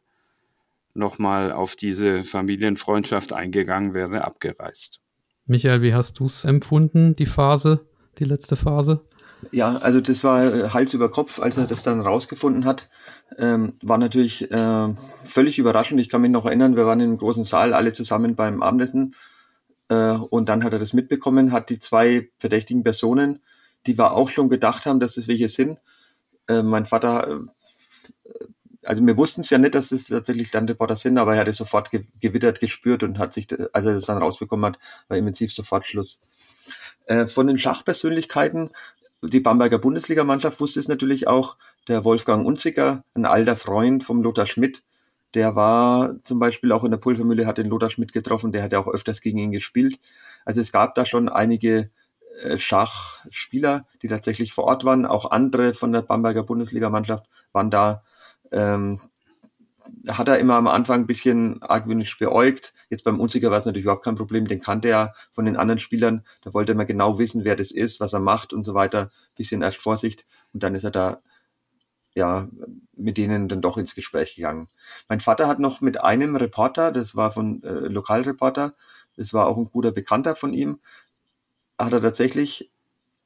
nochmal auf diese Familienfreundschaft eingegangen wäre, abgereist. Michael, wie hast du es empfunden, die Phase, die letzte Phase? Ja, also das war äh, Hals über Kopf, als er das dann rausgefunden hat. Ähm, war natürlich äh, völlig überraschend. Ich kann mich noch erinnern, wir waren im großen Saal alle zusammen beim Abendessen äh, und dann hat er das mitbekommen, hat die zwei verdächtigen Personen, die wir auch schon gedacht haben, dass es welche sind. Äh, mein Vater, äh, also wir wussten es ja nicht, dass es tatsächlich Landreporter sind, aber er hat es sofort ge gewittert, gespürt und hat sich, als er das dann rausbekommen hat, war im Prinzip sofort Schluss. Äh, von den Schachpersönlichkeiten die Bamberger Bundesligamannschaft wusste es natürlich auch. Der Wolfgang Unziger, ein alter Freund vom Lothar Schmidt, der war zum Beispiel auch in der Pulvermühle, hat den Lothar Schmidt getroffen, der hat ja auch öfters gegen ihn gespielt. Also es gab da schon einige äh, Schachspieler, die tatsächlich vor Ort waren. Auch andere von der Bamberger Bundesligamannschaft waren da. Ähm, hat er immer am Anfang ein bisschen argwöhnisch beäugt. Jetzt beim Unsicher war es natürlich überhaupt kein Problem, den kannte er von den anderen Spielern. Da wollte er mal genau wissen, wer das ist, was er macht und so weiter. Bisschen erst Vorsicht. Und dann ist er da ja, mit denen dann doch ins Gespräch gegangen. Mein Vater hat noch mit einem Reporter, das war von äh, Lokalreporter, das war auch ein guter Bekannter von ihm, hat er tatsächlich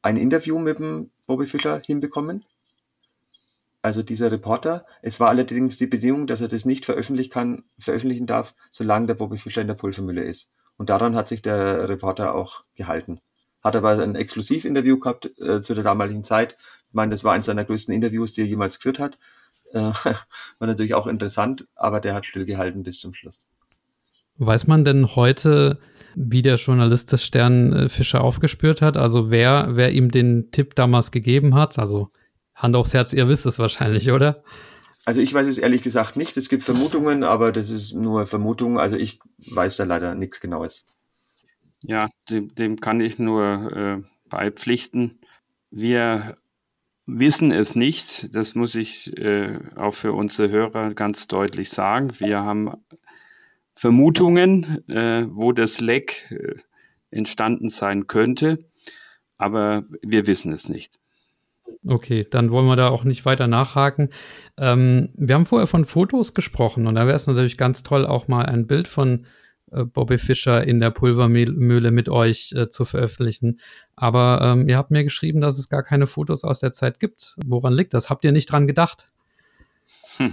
ein Interview mit dem Bobby Fischer hinbekommen also dieser Reporter. Es war allerdings die Bedingung, dass er das nicht veröffentlichen kann, veröffentlichen darf, solange der Bobby Fischer in der Pulvermühle ist. Und daran hat sich der Reporter auch gehalten. Hat aber ein Exklusivinterview gehabt äh, zu der damaligen Zeit. Ich meine, das war eines seiner größten Interviews, die er jemals geführt hat. Äh, war natürlich auch interessant, aber der hat stillgehalten bis zum Schluss. Weiß man denn heute, wie der Journalist des Stern äh, Fischer aufgespürt hat? Also wer, wer ihm den Tipp damals gegeben hat? Also Hand aufs Herz, ihr wisst es wahrscheinlich, oder? Also ich weiß es ehrlich gesagt nicht. Es gibt Vermutungen, aber das ist nur Vermutung. Also ich weiß da leider nichts Genaues. Ja, dem, dem kann ich nur äh, beipflichten. Wir wissen es nicht. Das muss ich äh, auch für unsere Hörer ganz deutlich sagen. Wir haben Vermutungen, äh, wo das Leck äh, entstanden sein könnte, aber wir wissen es nicht. Okay, dann wollen wir da auch nicht weiter nachhaken. Ähm, wir haben vorher von Fotos gesprochen und da wäre es natürlich ganz toll, auch mal ein Bild von äh, Bobby Fischer in der Pulvermühle mit euch äh, zu veröffentlichen. Aber ähm, ihr habt mir geschrieben, dass es gar keine Fotos aus der Zeit gibt. Woran liegt das? Habt ihr nicht dran gedacht?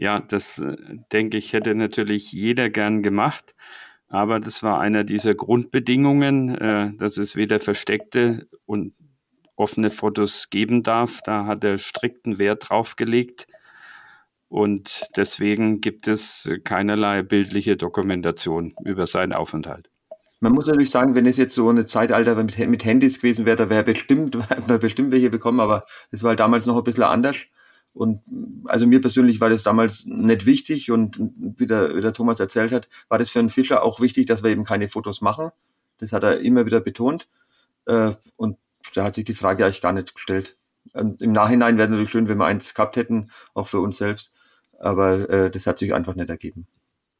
Ja, das äh, denke ich, hätte natürlich jeder gern gemacht. Aber das war einer dieser Grundbedingungen, äh, dass es weder versteckte und offene Fotos geben darf. Da hat er strikten Wert drauf gelegt. Und deswegen gibt es keinerlei bildliche Dokumentation über seinen Aufenthalt. Man muss natürlich sagen, wenn es jetzt so eine Zeitalter mit, mit Handys gewesen wäre, da wäre bestimmt, wäre bestimmt welche bekommen, aber es war halt damals noch ein bisschen anders. Und also mir persönlich war das damals nicht wichtig und wie der, wie der Thomas erzählt hat, war das für einen Fischer auch wichtig, dass wir eben keine Fotos machen. Das hat er immer wieder betont. Äh, und da hat sich die Frage eigentlich gar nicht gestellt. Und Im Nachhinein wäre es natürlich schön, wenn wir eins gehabt hätten, auch für uns selbst. Aber äh, das hat sich einfach nicht ergeben.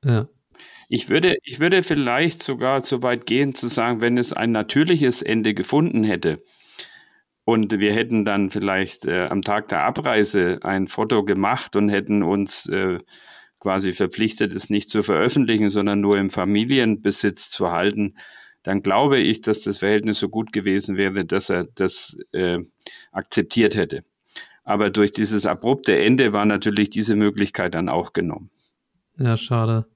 Ja. Ich würde, ich würde vielleicht sogar so weit gehen zu sagen, wenn es ein natürliches Ende gefunden hätte und wir hätten dann vielleicht äh, am Tag der Abreise ein Foto gemacht und hätten uns äh, quasi verpflichtet, es nicht zu veröffentlichen, sondern nur im Familienbesitz zu halten, dann glaube ich, dass das Verhältnis so gut gewesen wäre, dass er das äh, akzeptiert hätte. Aber durch dieses abrupte Ende war natürlich diese Möglichkeit dann auch genommen. Ja, schade.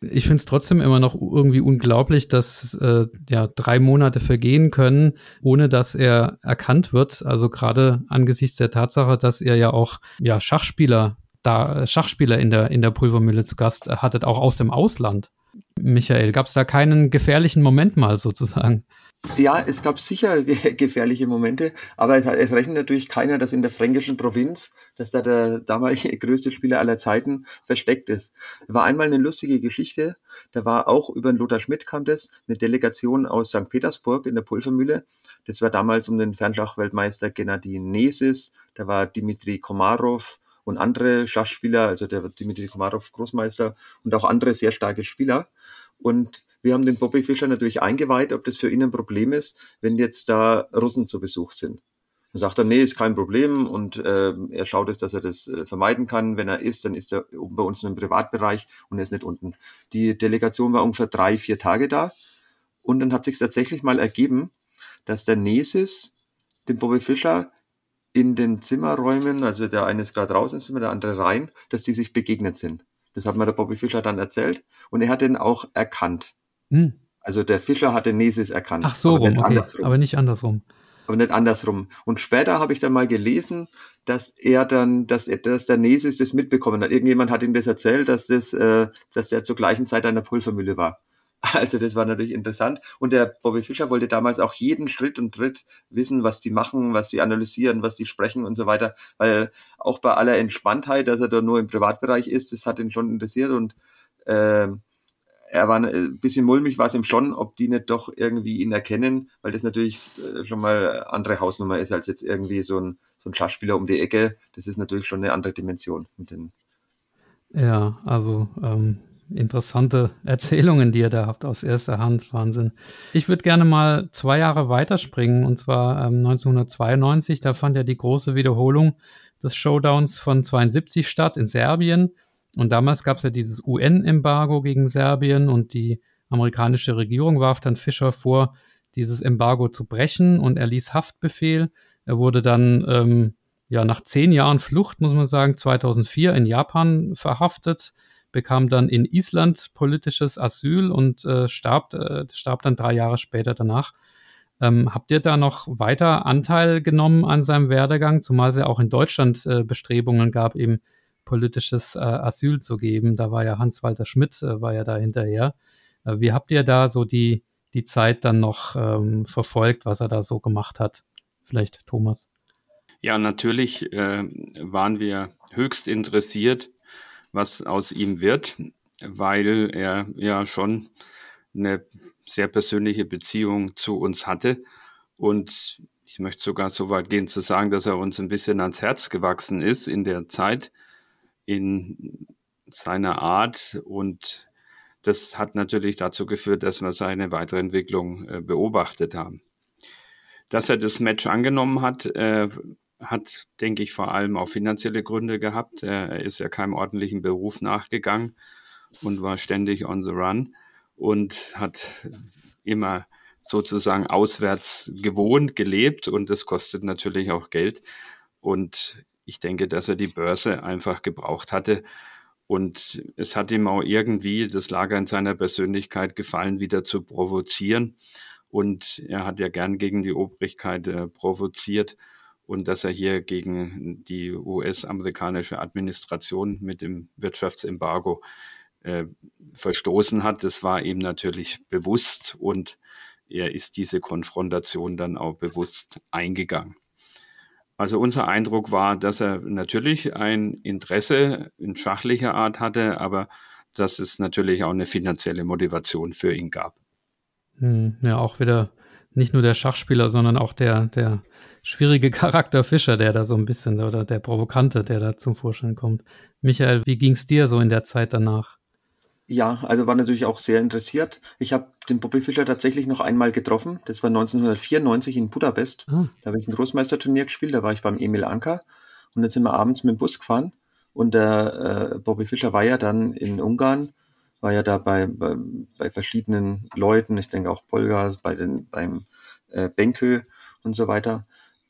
Ich finde es trotzdem immer noch irgendwie unglaublich, dass äh, ja drei Monate vergehen können, ohne dass er erkannt wird. Also gerade angesichts der Tatsache, dass er ja auch ja Schachspieler da Schachspieler in der in der Pulvermühle zu Gast hattet, auch aus dem Ausland. Michael, gab es da keinen gefährlichen Moment mal sozusagen? Ja, es gab sicher gefährliche Momente, aber es, es, rechnet natürlich keiner, dass in der fränkischen Provinz, dass da der damalige größte Spieler aller Zeiten versteckt ist. War einmal eine lustige Geschichte, da war auch über den Lothar Schmidt kam das, eine Delegation aus St. Petersburg in der Pulvermühle. Das war damals um den Fernschachweltmeister Gennady Nesis, da war Dimitri Komarov und andere Schachspieler, also der Dimitri Komarov Großmeister und auch andere sehr starke Spieler. Und wir haben den Bobby Fischer natürlich eingeweiht, ob das für ihn ein Problem ist, wenn jetzt da Russen zu Besuch sind. Dann sagt er, nee, ist kein Problem und äh, er schaut es, dass er das äh, vermeiden kann. Wenn er ist, dann ist er oben bei uns in einem Privatbereich und er ist nicht unten. Die Delegation war ungefähr drei, vier Tage da und dann hat sich tatsächlich mal ergeben, dass der Nesis den Bobby Fischer in den Zimmerräumen, also der eine ist gerade raus ins Zimmer, der andere rein, dass die sich begegnet sind. Das hat mir der Bobby Fischer dann erzählt und er hat den auch erkannt. Hm. Also der Fischer hatte Nesis erkannt. Ach so rum, okay, aber nicht andersrum. Aber nicht andersrum. Und später habe ich dann mal gelesen, dass er dann, dass, er, dass der Nesis das mitbekommen hat. Irgendjemand hat ihm das erzählt, dass das, äh, dass er zur gleichen Zeit an der Pulvermühle war. Also das war natürlich interessant. Und der Bobby Fischer wollte damals auch jeden Schritt und Tritt wissen, was die machen, was die analysieren, was die sprechen und so weiter. Weil auch bei aller Entspanntheit, dass er da nur im Privatbereich ist, das hat ihn schon interessiert und äh, er war ein bisschen mulmig, war es ihm schon, ob die nicht doch irgendwie ihn erkennen, weil das natürlich äh, schon mal andere Hausnummer ist als jetzt irgendwie so ein, so ein Schachspieler um die Ecke. Das ist natürlich schon eine andere Dimension. Mit den ja, also ähm, interessante Erzählungen, die ihr da habt aus erster Hand. Wahnsinn. Ich würde gerne mal zwei Jahre weiterspringen und zwar ähm, 1992. Da fand ja die große Wiederholung des Showdowns von 72 statt in Serbien. Und damals gab es ja dieses UN-Embargo gegen Serbien und die amerikanische Regierung warf dann Fischer vor, dieses Embargo zu brechen und er ließ Haftbefehl. Er wurde dann ähm, ja nach zehn Jahren Flucht, muss man sagen, 2004 in Japan verhaftet, bekam dann in Island politisches Asyl und äh, starb, äh, starb dann drei Jahre später danach. Ähm, habt ihr da noch weiter Anteil genommen an seinem Werdegang, zumal es ja auch in Deutschland äh, Bestrebungen gab, eben politisches äh, Asyl zu geben. Da war ja Hans-Walter Schmidt, äh, war ja da hinterher. Äh, wie habt ihr da so die, die Zeit dann noch ähm, verfolgt, was er da so gemacht hat? Vielleicht Thomas. Ja, natürlich waren wir höchst interessiert, was aus ihm wird, weil er ja schon eine sehr persönliche Beziehung zu uns hatte. Und ich möchte sogar so weit gehen zu sagen, dass er uns ein bisschen ans Herz gewachsen ist in der Zeit, in seiner Art und das hat natürlich dazu geführt, dass wir seine weitere Entwicklung äh, beobachtet haben. Dass er das Match angenommen hat, äh, hat, denke ich, vor allem auch finanzielle Gründe gehabt. Er ist ja keinem ordentlichen Beruf nachgegangen und war ständig on the run und hat immer sozusagen auswärts gewohnt, gelebt und das kostet natürlich auch Geld. Und ich denke, dass er die Börse einfach gebraucht hatte. Und es hat ihm auch irgendwie, das Lager in seiner Persönlichkeit gefallen, wieder zu provozieren. Und er hat ja gern gegen die Obrigkeit äh, provoziert. Und dass er hier gegen die US-amerikanische Administration mit dem Wirtschaftsembargo äh, verstoßen hat, das war ihm natürlich bewusst. Und er ist diese Konfrontation dann auch bewusst eingegangen. Also unser Eindruck war, dass er natürlich ein Interesse in schachlicher Art hatte, aber dass es natürlich auch eine finanzielle Motivation für ihn gab. Hm, ja, auch wieder nicht nur der Schachspieler, sondern auch der, der schwierige Charakter Fischer, der da so ein bisschen, oder der Provokante, der da zum Vorschein kommt. Michael, wie ging es dir so in der Zeit danach? Ja, also war natürlich auch sehr interessiert. Ich habe den Bobby Fischer tatsächlich noch einmal getroffen. Das war 1994 in Budapest. Ah. Da habe ich ein Großmeisterturnier gespielt. Da war ich beim Emil Anker. Und dann sind wir abends mit dem Bus gefahren. Und der äh, Bobby Fischer war ja dann in Ungarn, war ja da bei, bei, bei verschiedenen Leuten, ich denke auch Polga, bei den, beim äh, Benkö und so weiter.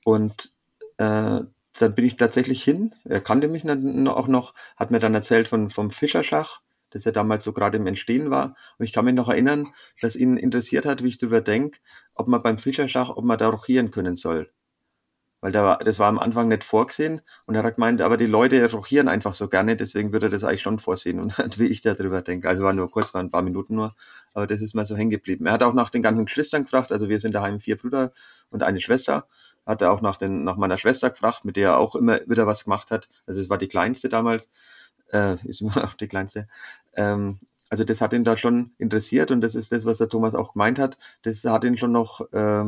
Und äh, dann bin ich tatsächlich hin. Er kannte mich dann auch noch, hat mir dann erzählt von, vom Fischerschach das ja damals so gerade im Entstehen war. Und ich kann mich noch erinnern, dass ihn interessiert hat, wie ich darüber denke, ob man beim Fischerschach, ob man da rochieren können soll. Weil da, das war am Anfang nicht vorgesehen und er hat gemeint, aber die Leute rochieren einfach so gerne, deswegen würde er das eigentlich schon vorsehen und wie ich darüber denke. Also war nur kurz, war ein paar Minuten nur, aber das ist mal so hängen geblieben. Er hat auch nach den ganzen Geschwistern gefragt, also wir sind daheim vier Brüder und eine Schwester, hat er auch nach, den, nach meiner Schwester gefragt, mit der er auch immer wieder was gemacht hat. Also es war die kleinste damals, äh, ist immer auch die kleinste. Ähm, also das hat ihn da schon interessiert und das ist das, was der Thomas auch gemeint hat. Das hat ihn schon noch, äh,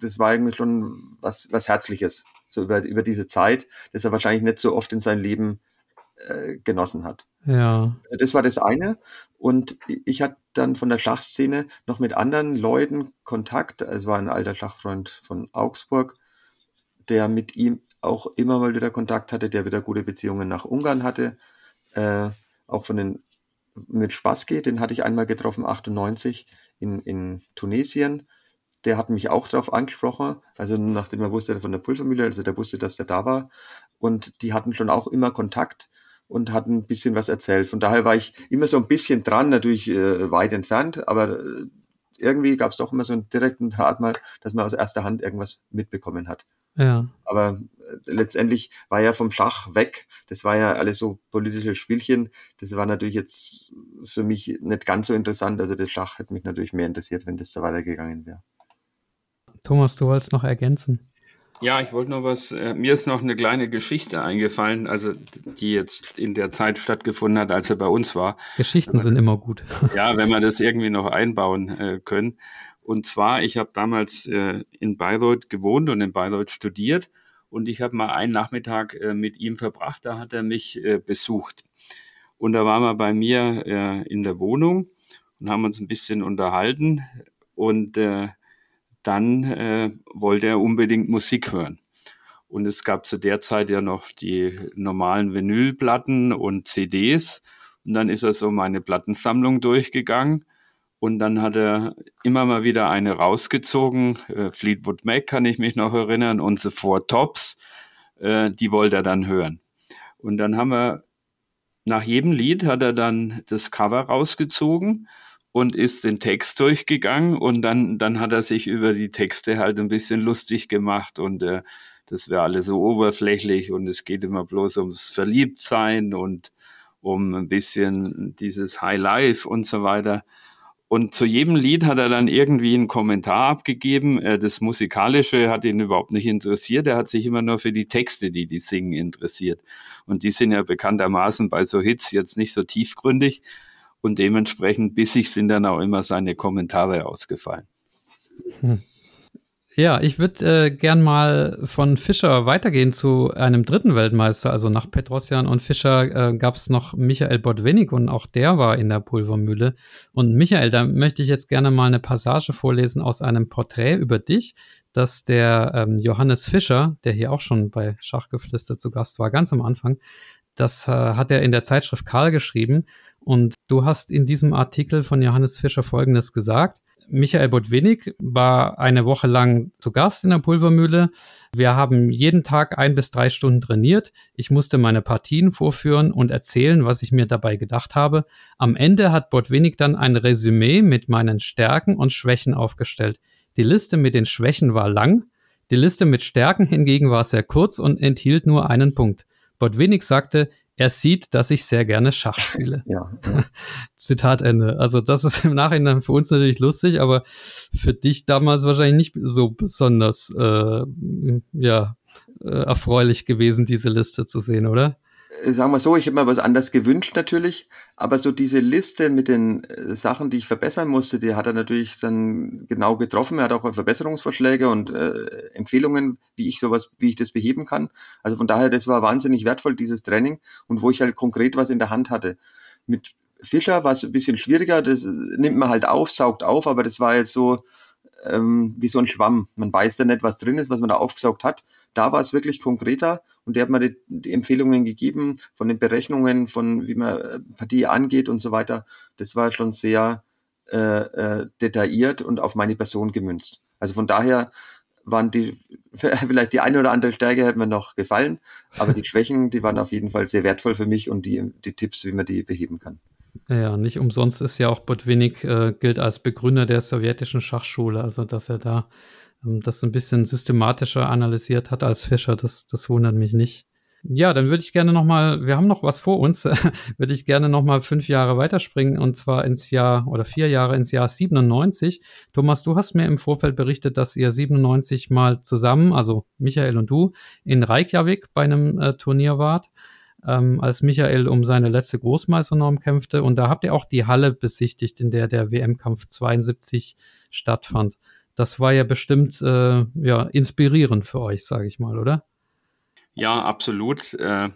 das war eigentlich schon was, was Herzliches, so über, über diese Zeit, das er wahrscheinlich nicht so oft in seinem Leben äh, genossen hat. Ja. Also das war das eine. Und ich hatte dann von der Schachszene noch mit anderen Leuten Kontakt. Es war ein alter Schachfreund von Augsburg, der mit ihm auch immer mal wieder Kontakt hatte, der wieder gute Beziehungen nach Ungarn hatte. Äh, auch von den mit Spassky, den hatte ich einmal getroffen, 98 in, in Tunesien. Der hat mich auch darauf angesprochen, also nachdem er wusste von der Pulvermühle, also der wusste, dass der da war. Und die hatten schon auch immer Kontakt und hatten ein bisschen was erzählt. Von daher war ich immer so ein bisschen dran, natürlich äh, weit entfernt, aber äh, irgendwie gab es doch immer so einen direkten Draht mal, dass man aus erster Hand irgendwas mitbekommen hat. Ja. Aber äh, letztendlich war ja vom Schach weg. Das war ja alles so politische Spielchen. Das war natürlich jetzt für mich nicht ganz so interessant. Also das Schach hätte mich natürlich mehr interessiert, wenn das so weitergegangen wäre. Thomas, du wolltest noch ergänzen. Ja, ich wollte noch was, äh, mir ist noch eine kleine Geschichte eingefallen, also die jetzt in der Zeit stattgefunden hat, als er bei uns war. Geschichten sind immer gut. Ja, wenn wir das irgendwie noch einbauen äh, können. Und zwar, ich habe damals äh, in Bayreuth gewohnt und in Bayreuth studiert und ich habe mal einen Nachmittag äh, mit ihm verbracht, da hat er mich äh, besucht. Und da waren wir bei mir äh, in der Wohnung und haben uns ein bisschen unterhalten und äh, dann äh, wollte er unbedingt Musik hören. Und es gab zu der Zeit ja noch die normalen Vinylplatten und CDs. Und dann ist er so meine Plattensammlung durchgegangen und dann hat er immer mal wieder eine rausgezogen. Äh, Fleetwood Mac kann ich mich noch erinnern und The Four Tops. Äh, die wollte er dann hören. Und dann haben wir, nach jedem Lied hat er dann das Cover rausgezogen und ist den Text durchgegangen und dann, dann hat er sich über die Texte halt ein bisschen lustig gemacht und äh, das wäre alles so oberflächlich und es geht immer bloß ums Verliebtsein und um ein bisschen dieses High Life und so weiter. Und zu jedem Lied hat er dann irgendwie einen Kommentar abgegeben. Äh, das Musikalische hat ihn überhaupt nicht interessiert. Er hat sich immer nur für die Texte, die die singen, interessiert. Und die sind ja bekanntermaßen bei so Hits jetzt nicht so tiefgründig. Und dementsprechend bissig sind dann auch immer seine Kommentare ausgefallen. Hm. Ja, ich würde äh, gern mal von Fischer weitergehen zu einem dritten Weltmeister. Also nach Petrosian und Fischer äh, gab es noch Michael Botwinnik und auch der war in der Pulvermühle. Und Michael, da möchte ich jetzt gerne mal eine Passage vorlesen aus einem Porträt über dich, das der ähm, Johannes Fischer, der hier auch schon bei Schachgeflüster zu Gast war, ganz am Anfang, das äh, hat er in der Zeitschrift Karl geschrieben. Und du hast in diesem Artikel von Johannes Fischer Folgendes gesagt. Michael Botwenig war eine Woche lang zu Gast in der Pulvermühle. Wir haben jeden Tag ein bis drei Stunden trainiert. Ich musste meine Partien vorführen und erzählen, was ich mir dabei gedacht habe. Am Ende hat Botwenig dann ein Resümee mit meinen Stärken und Schwächen aufgestellt. Die Liste mit den Schwächen war lang. Die Liste mit Stärken hingegen war sehr kurz und enthielt nur einen Punkt. Botwenig sagte, er sieht, dass ich sehr gerne Schach spiele. Ja, ja. Zitat Ende. Also das ist im Nachhinein für uns natürlich lustig, aber für dich damals wahrscheinlich nicht so besonders äh, ja, äh, erfreulich gewesen, diese Liste zu sehen, oder? Äh, sagen wir so, ich hätte mir was anderes gewünscht natürlich, aber so diese Liste mit den äh, Sachen, die ich verbessern musste, die hat er natürlich dann genau getroffen. Er hat auch Verbesserungsvorschläge und äh, Empfehlungen, wie ich sowas, wie ich das beheben kann. Also von daher, das war wahnsinnig wertvoll, dieses Training und wo ich halt konkret was in der Hand hatte. Mit Fischer war es ein bisschen schwieriger, das nimmt man halt auf, saugt auf, aber das war jetzt so, ähm, wie so ein Schwamm. Man weiß ja nicht, was drin ist, was man da aufgesaugt hat. Da war es wirklich konkreter und der hat mir die, die, Empfehlungen gegeben von den Berechnungen, von wie man äh, Partie angeht und so weiter. Das war schon sehr äh, äh, detailliert und auf meine Person gemünzt. Also von daher waren die, vielleicht die eine oder andere Stärke hätte mir noch gefallen, aber die Schwächen, die waren auf jeden Fall sehr wertvoll für mich und die, die Tipps, wie man die beheben kann. Ja, nicht umsonst ist ja auch Botvinnik äh, gilt als Begründer der sowjetischen Schachschule, also dass er da ähm, das ein bisschen systematischer analysiert hat als Fischer. Das, das wundert mich nicht. Ja, dann würde ich gerne noch mal, wir haben noch was vor uns, würde ich gerne noch mal fünf Jahre weiterspringen und zwar ins Jahr oder vier Jahre ins Jahr 97. Thomas, du hast mir im Vorfeld berichtet, dass ihr 97 mal zusammen, also Michael und du, in Reykjavik bei einem äh, Turnier wart, ähm, als Michael um seine letzte Großmeisternorm kämpfte und da habt ihr auch die Halle besichtigt, in der der WM-Kampf 72 stattfand. Das war ja bestimmt äh, ja inspirierend für euch, sage ich mal, oder? Ja, absolut. Äh,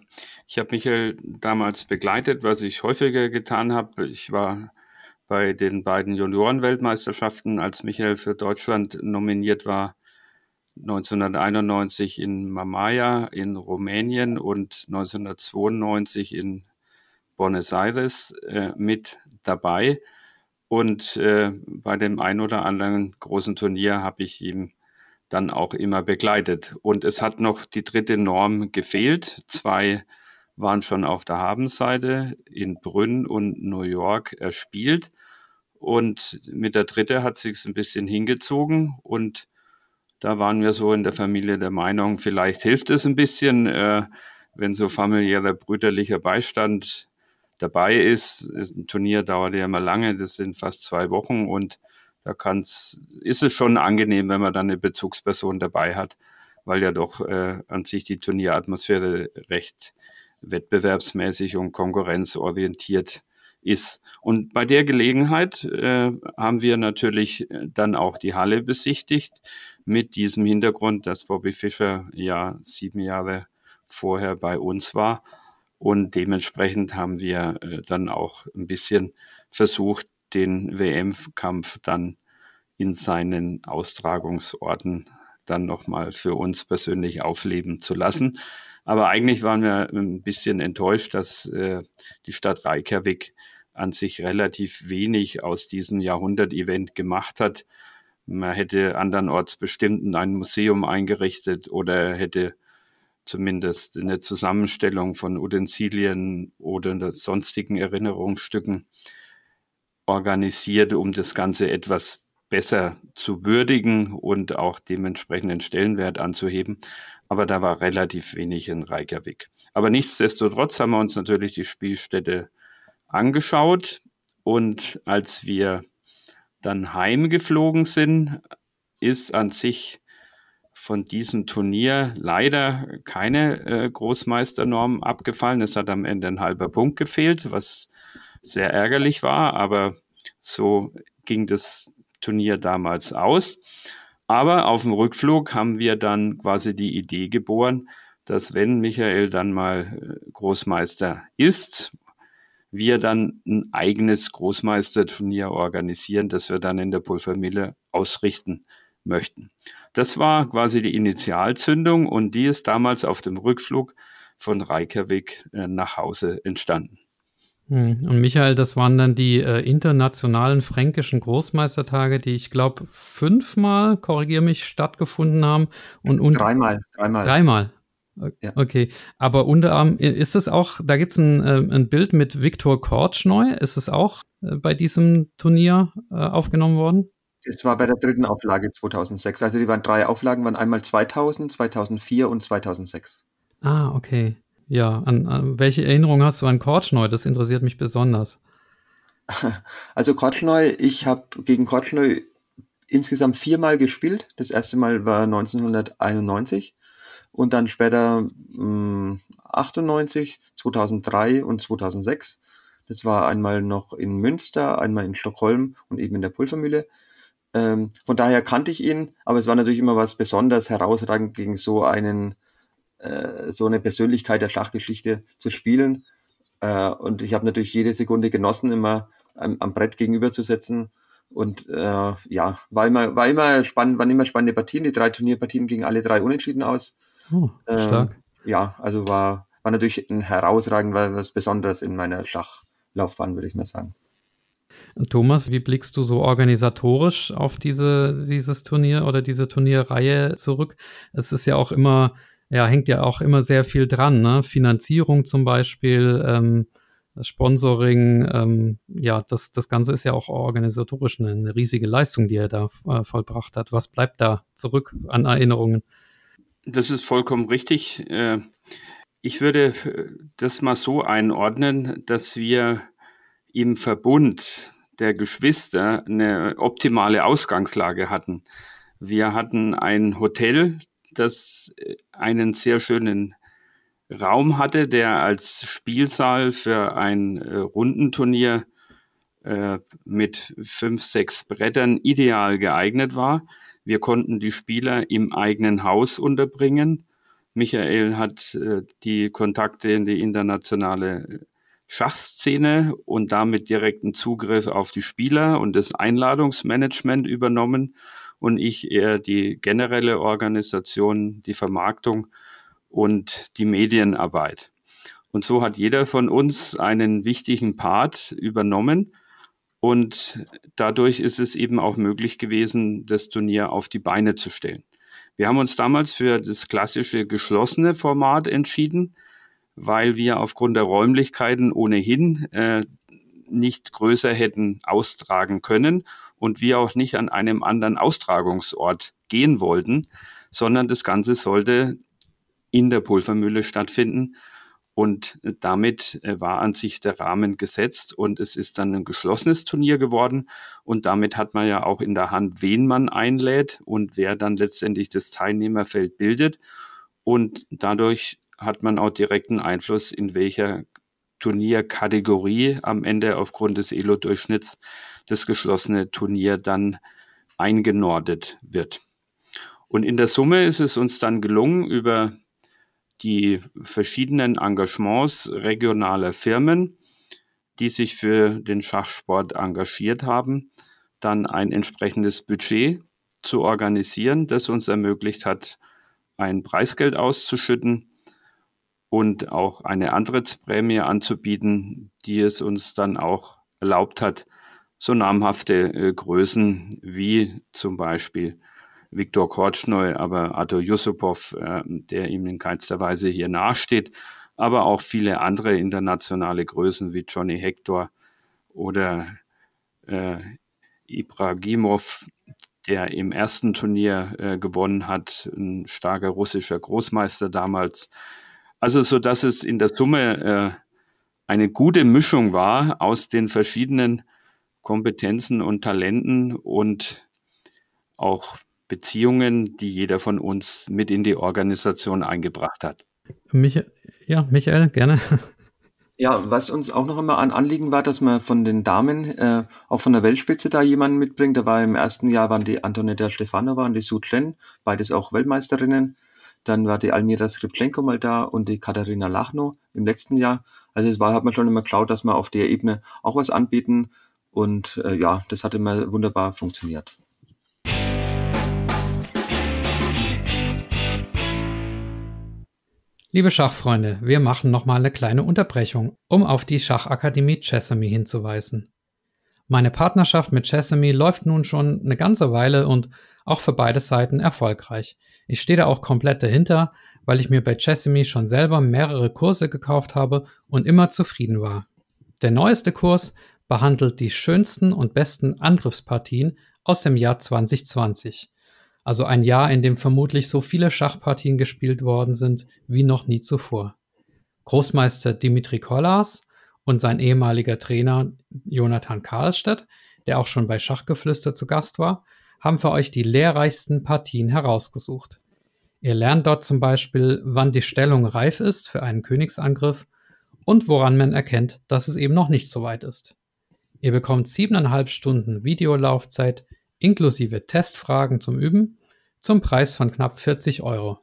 ich habe Michael damals begleitet, was ich häufiger getan habe. Ich war bei den beiden Juniorenweltmeisterschaften, als Michael für Deutschland nominiert war, 1991 in Mamaia in Rumänien und 1992 in Buenos Aires äh, mit dabei. Und äh, bei dem ein oder anderen großen Turnier habe ich ihm dann auch immer begleitet. Und es hat noch die dritte Norm gefehlt. Zwei waren schon auf der Habenseite in Brünn und New York erspielt. Und mit der dritte hat sich ein bisschen hingezogen und da waren wir so in der Familie der Meinung, vielleicht hilft es ein bisschen, äh, wenn so familiärer brüderlicher Beistand dabei ist. Ein Turnier dauert ja immer lange, das sind fast zwei Wochen und da kann's, ist es schon angenehm, wenn man dann eine Bezugsperson dabei hat, weil ja doch äh, an sich die Turnieratmosphäre recht wettbewerbsmäßig und konkurrenzorientiert ist. Und bei der Gelegenheit äh, haben wir natürlich dann auch die Halle besichtigt mit diesem Hintergrund, dass Bobby Fischer ja sieben Jahre vorher bei uns war. Und dementsprechend haben wir äh, dann auch ein bisschen versucht, den WM-Kampf dann in seinen Austragungsorten dann nochmal für uns persönlich aufleben zu lassen. Aber eigentlich waren wir ein bisschen enttäuscht, dass äh, die Stadt Reykjavik an sich relativ wenig aus diesem Jahrhundert-Event gemacht hat. Man hätte andernorts bestimmt ein Museum eingerichtet oder hätte zumindest eine Zusammenstellung von Utensilien oder sonstigen Erinnerungsstücken organisiert, um das Ganze etwas besser zu würdigen und auch dementsprechenden Stellenwert anzuheben. Aber da war relativ wenig in Reykjavik. Aber nichtsdestotrotz haben wir uns natürlich die Spielstätte angeschaut und als wir dann heimgeflogen sind, ist an sich von diesem Turnier leider keine äh, Großmeisternorm abgefallen. Es hat am Ende ein halber Punkt gefehlt, was sehr ärgerlich war, aber so ging das Turnier damals aus. Aber auf dem Rückflug haben wir dann quasi die Idee geboren, dass wenn Michael dann mal äh, Großmeister ist, wir dann ein eigenes Großmeisterturnier organisieren, das wir dann in der Pulvermille ausrichten möchten. Das war quasi die Initialzündung und die ist damals auf dem Rückflug von Reykjavik äh, nach Hause entstanden. Hm, und Michael, das waren dann die äh, internationalen fränkischen Großmeistertage, die ich glaube fünfmal, korrigiere mich, stattgefunden haben. Und, und dreimal, dreimal. Dreimal. Ja. Okay, aber unter anderem ist es auch, da gibt es ein, äh, ein Bild mit Viktor Kortschneu, ist es auch äh, bei diesem Turnier äh, aufgenommen worden? Es war bei der dritten Auflage 2006. Also die waren drei Auflagen, waren einmal 2000, 2004 und 2006. Ah, okay. Ja, an, an welche Erinnerung hast du an Kortschneu? Das interessiert mich besonders. Also Kortschneu, ich habe gegen Kortschneu insgesamt viermal gespielt. Das erste Mal war 1991 und dann später mh, 98, 2003 und 2006. Das war einmal noch in Münster, einmal in Stockholm und eben in der Pulvermühle. Ähm, von daher kannte ich ihn, aber es war natürlich immer was besonders herausragend gegen so einen äh, so eine Persönlichkeit der Schachgeschichte zu spielen. Äh, und ich habe natürlich jede Sekunde genossen, immer am, am Brett gegenüberzusetzen. Und äh, ja, war immer, war immer spannend, waren immer spannende Partien. Die drei Turnierpartien gingen alle drei unentschieden aus. Oh, stark. Ähm, ja, also war, war natürlich ein herausragend, war was Besonderes in meiner Schachlaufbahn, würde ich mal sagen. Thomas, wie blickst du so organisatorisch auf diese, dieses Turnier oder diese Turnierreihe zurück? Es ist ja auch immer ja, hängt ja auch immer sehr viel dran, ne? Finanzierung zum Beispiel, ähm, Sponsoring, ähm, ja, das, das Ganze ist ja auch organisatorisch eine, eine riesige Leistung, die er da äh, vollbracht hat. Was bleibt da zurück an Erinnerungen? Das ist vollkommen richtig. Äh, ich würde das mal so einordnen, dass wir im Verbund der Geschwister eine optimale Ausgangslage hatten. Wir hatten ein Hotel, das einen sehr schönen Raum hatte, der als Spielsaal für ein äh, Rundenturnier äh, mit fünf, sechs Brettern ideal geeignet war. Wir konnten die Spieler im eigenen Haus unterbringen. Michael hat äh, die Kontakte in die internationale Schachszene und damit direkten Zugriff auf die Spieler und das Einladungsmanagement übernommen und ich eher die generelle Organisation, die Vermarktung und die Medienarbeit. Und so hat jeder von uns einen wichtigen Part übernommen. Und dadurch ist es eben auch möglich gewesen, das Turnier auf die Beine zu stellen. Wir haben uns damals für das klassische geschlossene Format entschieden, weil wir aufgrund der Räumlichkeiten ohnehin äh, nicht größer hätten austragen können und wir auch nicht an einem anderen Austragungsort gehen wollten, sondern das Ganze sollte in der Pulvermühle stattfinden. Und damit äh, war an sich der Rahmen gesetzt und es ist dann ein geschlossenes Turnier geworden. Und damit hat man ja auch in der Hand, wen man einlädt und wer dann letztendlich das Teilnehmerfeld bildet. Und dadurch hat man auch direkten Einfluss, in welcher Turnierkategorie am Ende aufgrund des Elo-Durchschnitts das geschlossene Turnier dann eingenordet wird. Und in der Summe ist es uns dann gelungen, über die verschiedenen Engagements regionaler Firmen, die sich für den Schachsport engagiert haben, dann ein entsprechendes Budget zu organisieren, das uns ermöglicht hat, ein Preisgeld auszuschütten und auch eine Antrittsprämie anzubieten, die es uns dann auch erlaubt hat, so namhafte äh, Größen wie zum Beispiel Viktor Kortschnoi, aber Arthur Yusupov, äh, der ihm in keinster Weise hier nachsteht, aber auch viele andere internationale Größen wie Johnny Hector oder äh, Ibragimov, der im ersten Turnier äh, gewonnen hat, ein starker russischer Großmeister damals. Also so dass es in der Summe äh, eine gute Mischung war aus den verschiedenen Kompetenzen und Talenten und auch Beziehungen, die jeder von uns mit in die Organisation eingebracht hat. Michael, ja, Michael, gerne. Ja, was uns auch noch immer ein Anliegen war, dass man von den Damen äh, auch von der Weltspitze da jemanden mitbringt. Da war im ersten Jahr waren die Antonetta Stefanova und die Su Chen, beides auch Weltmeisterinnen. Dann war die Almira Skripchenko mal da und die Katharina Lachno im letzten Jahr. Also es war, hat man schon immer geschaut, dass man auf der Ebene auch was anbieten. Und äh, ja, das hat immer wunderbar funktioniert. Liebe Schachfreunde, wir machen nochmal eine kleine Unterbrechung, um auf die Schachakademie Chessamy hinzuweisen. Meine Partnerschaft mit Chessamy läuft nun schon eine ganze Weile und auch für beide Seiten erfolgreich. Ich stehe da auch komplett dahinter, weil ich mir bei Chessamy schon selber mehrere Kurse gekauft habe und immer zufrieden war. Der neueste Kurs behandelt die schönsten und besten Angriffspartien aus dem Jahr 2020. Also ein Jahr, in dem vermutlich so viele Schachpartien gespielt worden sind wie noch nie zuvor. Großmeister Dimitri Kollas und sein ehemaliger Trainer Jonathan Karlstadt, der auch schon bei Schachgeflüster zu Gast war, haben für euch die lehrreichsten Partien herausgesucht. Ihr lernt dort zum Beispiel, wann die Stellung reif ist für einen Königsangriff und woran man erkennt, dass es eben noch nicht so weit ist. Ihr bekommt siebeneinhalb Stunden Videolaufzeit inklusive Testfragen zum Üben zum Preis von knapp 40 Euro,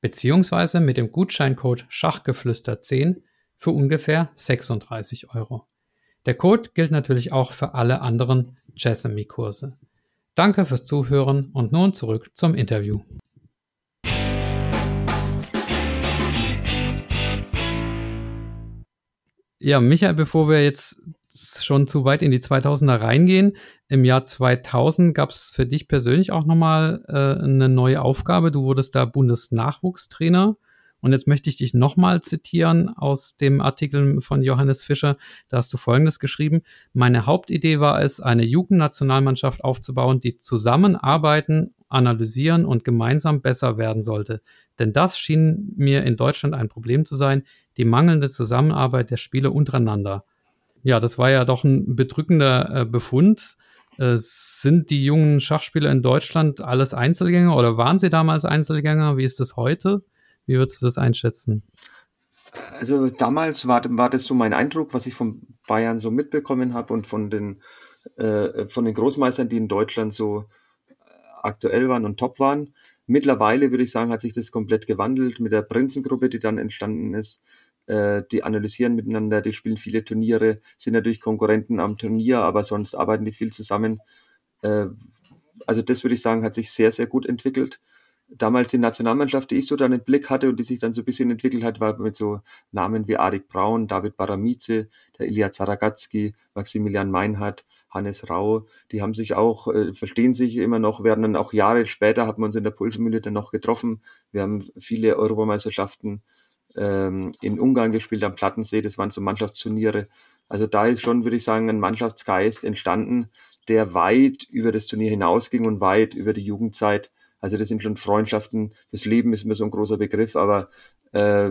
beziehungsweise mit dem Gutscheincode Schachgeflüster10 für ungefähr 36 Euro. Der Code gilt natürlich auch für alle anderen Jessamy-Kurse. Danke fürs Zuhören und nun zurück zum Interview. Ja, Michael, bevor wir jetzt schon zu weit in die 2000er reingehen. Im Jahr 2000 gab es für dich persönlich auch nochmal äh, eine neue Aufgabe. Du wurdest da Bundesnachwuchstrainer Und jetzt möchte ich dich nochmal zitieren aus dem Artikel von Johannes Fischer. Da hast du Folgendes geschrieben. Meine Hauptidee war es, eine Jugendnationalmannschaft aufzubauen, die zusammenarbeiten, analysieren und gemeinsam besser werden sollte. Denn das schien mir in Deutschland ein Problem zu sein, die mangelnde Zusammenarbeit der Spieler untereinander. Ja, das war ja doch ein bedrückender äh, Befund. Äh, sind die jungen Schachspieler in Deutschland alles Einzelgänger oder waren sie damals Einzelgänger? Wie ist das heute? Wie würdest du das einschätzen? Also damals war, war das so mein Eindruck, was ich von Bayern so mitbekommen habe und von den, äh, von den Großmeistern, die in Deutschland so aktuell waren und top waren. Mittlerweile würde ich sagen, hat sich das komplett gewandelt mit der Prinzengruppe, die dann entstanden ist. Äh, die analysieren miteinander, die spielen viele Turniere, sind natürlich Konkurrenten am Turnier, aber sonst arbeiten die viel zusammen. Äh, also das würde ich sagen, hat sich sehr, sehr gut entwickelt. Damals die Nationalmannschaft, die ich so dann im Blick hatte und die sich dann so ein bisschen entwickelt hat, war mit so Namen wie Arik Braun, David Baramice, der Ilya Zaragatzki, Maximilian Meinhardt, Hannes Rau, die haben sich auch, äh, verstehen sich immer noch, werden dann auch Jahre später, hat man uns in der Pulvermühle dann noch getroffen. Wir haben viele Europameisterschaften ähm, in Ungarn gespielt, am Plattensee, das waren so Mannschaftsturniere. Also da ist schon, würde ich sagen, ein Mannschaftsgeist entstanden, der weit über das Turnier hinausging und weit über die Jugendzeit. Also das sind schon Freundschaften, das Leben ist mir so ein großer Begriff, aber äh,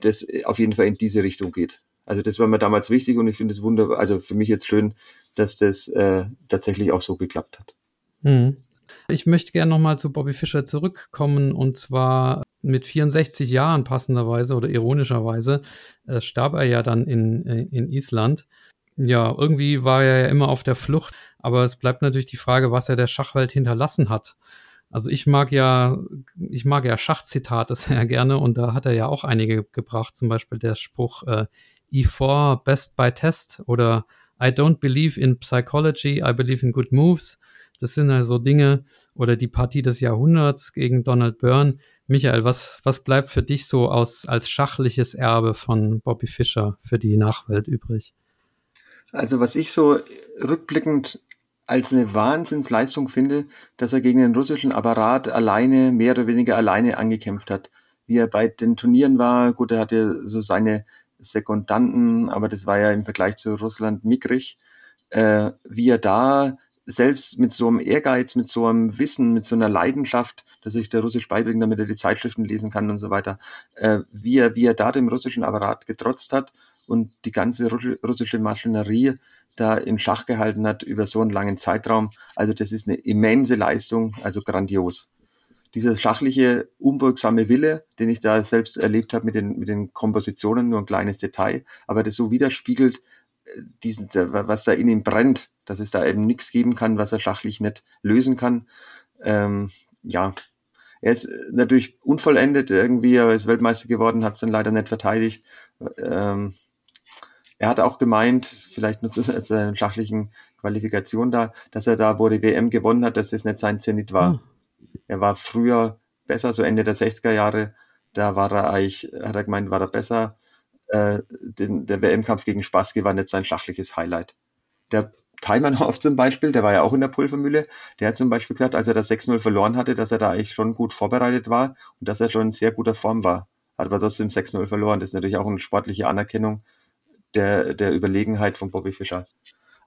das auf jeden Fall in diese Richtung geht. Also das war mir damals wichtig und ich finde es wunderbar, also für mich jetzt schön, dass das äh, tatsächlich auch so geklappt hat. Mhm. Ich möchte gerne nochmal zu Bobby Fischer zurückkommen und zwar mit 64 Jahren passenderweise oder ironischerweise äh, starb er ja dann in, äh, in Island. Ja, irgendwie war er ja immer auf der Flucht, aber es bleibt natürlich die Frage, was er der Schachwelt hinterlassen hat. Also ich mag ja, ich mag ja Schachzitate sehr gerne und da hat er ja auch einige gebracht, zum Beispiel der Spruch äh, E4 Best by Test oder I don't believe in psychology, I believe in good moves. Das sind also Dinge oder die Partie des Jahrhunderts gegen Donald Byrne. Michael, was, was bleibt für dich so aus, als schachliches Erbe von Bobby Fischer für die Nachwelt übrig? Also was ich so rückblickend als eine Wahnsinnsleistung finde, dass er gegen den russischen Apparat alleine, mehr oder weniger alleine angekämpft hat. Wie er bei den Turnieren war, gut, er hatte so seine Sekundanten, aber das war ja im Vergleich zu Russland mickrig, äh, wie er da selbst mit so einem Ehrgeiz, mit so einem Wissen, mit so einer Leidenschaft, dass ich der Russisch beibringe, damit er die Zeitschriften lesen kann und so weiter, äh, wie, er, wie er da dem russischen Apparat getrotzt hat und die ganze russische Maschinerie da in Schach gehalten hat über so einen langen Zeitraum. Also das ist eine immense Leistung, also grandios. Dieser schachliche, unbeugsame Wille, den ich da selbst erlebt habe mit den, mit den Kompositionen, nur ein kleines Detail, aber das so widerspiegelt, diesen, was da in ihm brennt, dass es da eben nichts geben kann, was er schachlich nicht lösen kann. Ähm, ja, er ist natürlich unvollendet irgendwie, er ist Weltmeister geworden, hat es dann leider nicht verteidigt. Ähm, er hat auch gemeint, vielleicht nur zu seiner schachlichen Qualifikation da, dass er da, wo die WM gewonnen hat, dass das nicht sein Zenit war. Hm. Er war früher besser, so Ende der 60er Jahre, da war er eigentlich, hat er gemeint, war er besser äh, den, der WM-Kampf gegen Spassky war nicht sein schachliches Highlight. Der Taimanov zum Beispiel, der war ja auch in der Pulvermühle, der hat zum Beispiel gesagt, als er das 6-0 verloren hatte, dass er da eigentlich schon gut vorbereitet war und dass er schon in sehr guter Form war. Hat aber trotzdem 6-0 verloren. Das ist natürlich auch eine sportliche Anerkennung der, der Überlegenheit von Bobby Fischer.